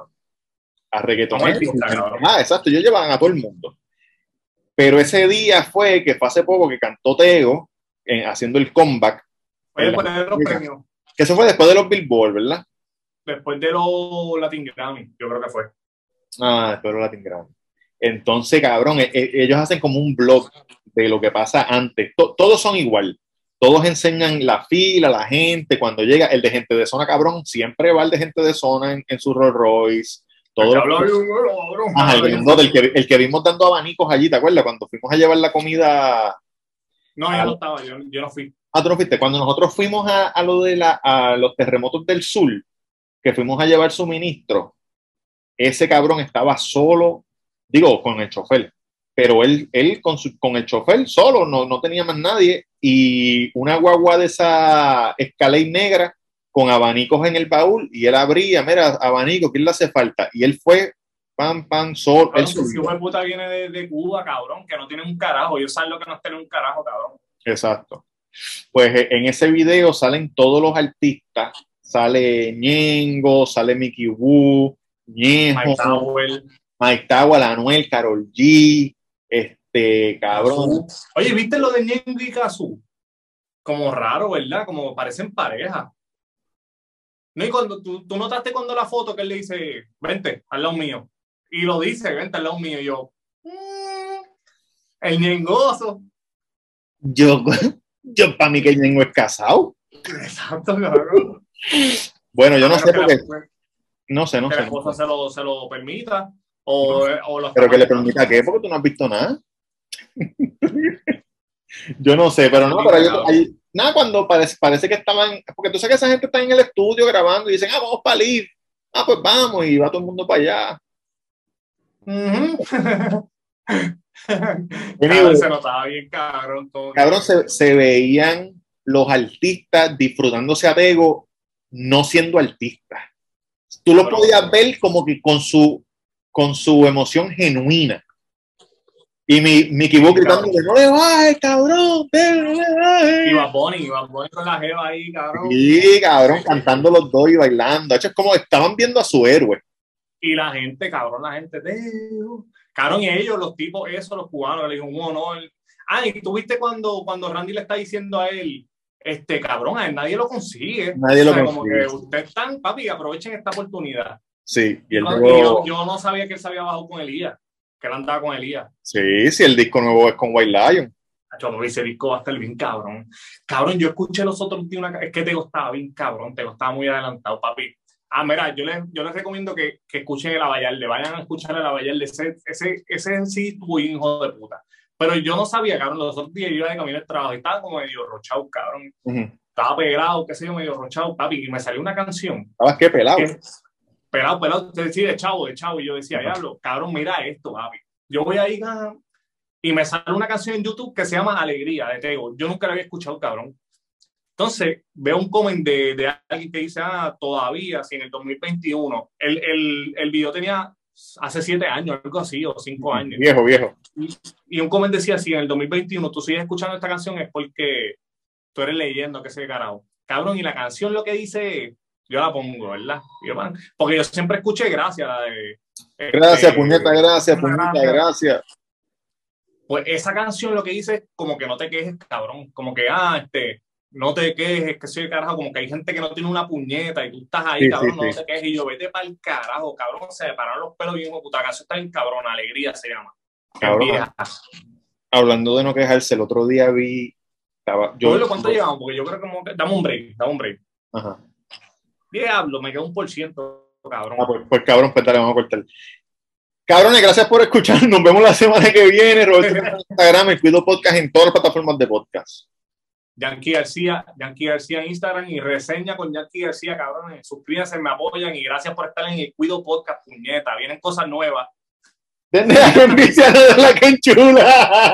a reggaetoneros. Ah, exacto, ellos llevan a todo el mundo. Pero ese día fue, que fue hace poco, que cantó Teo, eh, haciendo el comeback, Fue después de los Mira. premios. que eso fue después de los Billboard, ¿verdad? Después de los Latin Grammy, yo creo que fue. Ah, después de los Latin Grammy. Entonces, cabrón, e- e- ellos hacen como un blog de lo que pasa antes. To- todos son igual. Todos enseñan la fila, la gente, cuando llega el de gente de zona, cabrón, siempre va el de gente de zona en, en su Rolls Royce. Todo. Ajá, el, grandote, el que, el que vimos dando abanicos allí, ¿te acuerdas? Cuando fuimos a llevar la comida. No, yo no estaba, yo, yo no fui. Ah, tú no fuiste. Cuando nosotros fuimos a, a lo de la, a los terremotos del sur, que fuimos a llevar suministro, ese cabrón estaba solo, digo, con el chofer, pero él, él con, su- con el chofer solo, no, no tenía más nadie, y una guagua de esa escalera negra con abanicos en el baúl, y él abría, mira, abanico, ¿quién le hace falta? Y él fue, pam, pam, solo, él Cabrón, si de puta viene de, de Cuba, cabrón, que no tiene un carajo. Ellos saben lo que no es tener un carajo, cabrón. Exacto. Pues eh, en ese video salen todos los artistas. Sale Ñengo, sale Mickey Wu, Mike Ñejo, Tower, Mike Tawal, Anuel, Carol G, este, cabrón. Oye, ¿viste lo de Ñengo y Kazu? Como raro, ¿verdad? Como parecen pareja. No, y cuando tú, tú notaste cuando la foto que él le dice, vente, al lado mío. Y lo dice, vente al lado mío. Y yo, "Mm, el ñengoso. Yo, yo para mí que Ñengo es casado. Exacto, cabrón. Bueno, yo no sé porque, que la- no sé, no que la sé. esposa se lo, se lo permita. O, o lo Pero que le permita qué, porque tú no has visto nada. yo no sé, pero no, pero hay, hay- nada, cuando parece, parece que estaban, porque tú sabes que esa gente está en el estudio grabando y dicen, ah, vamos para Live. Ah, pues vamos, y va todo el mundo para allá. Cabrón, se notaba bien, cabrón. Cabrón, se, se veían los artistas disfrutándose a Tego, no siendo artistas. Tú lo podías ver como que con su, con su emoción genuina. Y mi, Mickey Book gritando, no le bajes, cabrón, no le bajes". Y Bad Bunny, Bad Bunny con la jeva ahí, cabrón. Sí, cabrón, cantando los dos y bailando. Hecho, es como estaban viendo a su héroe. Y la gente, cabrón, la gente, cabrón, y ellos, los tipos, esos, los cubanos, le dijo un honor. Ah, y tú viste cuando, cuando Randy le está diciendo a él, este cabrón, a él nadie lo consigue. Nadie lo O sea, Como consigue. que ustedes están, papi, aprovechen esta oportunidad. Sí, y el yo, yo no sabía que él se había bajado con Elías, que él andaba con Elías. sí, sí, el disco nuevo es con White Lion. Yo me ese disco va a estar bien cabrón. Cabrón, yo escuché los otros días una... Es que te estaba bien cabrón, te estaba muy adelantado, papi. Ah, mira, yo les, yo les recomiendo que, que escuchen el Abayalde, vayan a escuchar el Abayalde, ese, ese, ese sí estuvo bien hijo de puta. Pero yo no sabía, cabrón, los otros días yo iba de camino al trabajo y estaba como medio rochado, cabrón. Estaba pelado, qué sé yo, medio rochado, papi, y me salió una canción ¿Estabas qué pelado? que pelado, pelado, te decía de chavo, de chavo, y yo decía, diablo, cabrón, mira esto, papi. Yo voy ahí ah, y me sale una canción en YouTube que se llama Alegría de Tego. Yo nunca la había escuchado, cabrón. Entonces, veo un comment de, de alguien que dice, ah, todavía, si en el 2021, el, el, el video tenía hace siete años, algo así, o cinco años. Viejo, viejo. Y un comment decía, si en el 2021 tú sigues escuchando esta canción es porque tú eres leyendo, que sé carajo. Cabrón, y la canción lo que dice, es, yo la pongo, ¿verdad? Yo, porque yo siempre escuché gracias, la de... Gracias, este, puñeta, gracias, puñeta, gracias. gracias. Pues esa canción lo que dice es como que no te quejes, cabrón. Como que, ah, este, no te quejes, que soy carajo. Como que hay gente que no tiene una puñeta y tú estás ahí, Sí, cabrón, sí, no sí. te quejes. Y yo, vete para el carajo, cabrón. Se me pararon los pelos bien, puta. Canción está bien cabrón, Alegría se llama. Cabrón. Hablando de no quejarse, el otro día vi. Estaba, yo, ¿Cuánto llevamos? Porque yo creo que como dame un break, dame un break. Ajá. Diablo, me queda un por ciento, cabrón. Ah, pues, pues, cabrón, pues dale, vamos a cortar. Cabrones, gracias por escuchar. Nos vemos la semana que viene. Roberto en Instagram, el Cuido Podcast en todas las plataformas de podcast. Yankee García, Yankee García en Instagram y reseña con Yankee García, cabrones. Suscríbanse, me apoyan y gracias por estar en el Cuido Podcast, puñeta. Vienen cosas nuevas. Denle la de la que chula.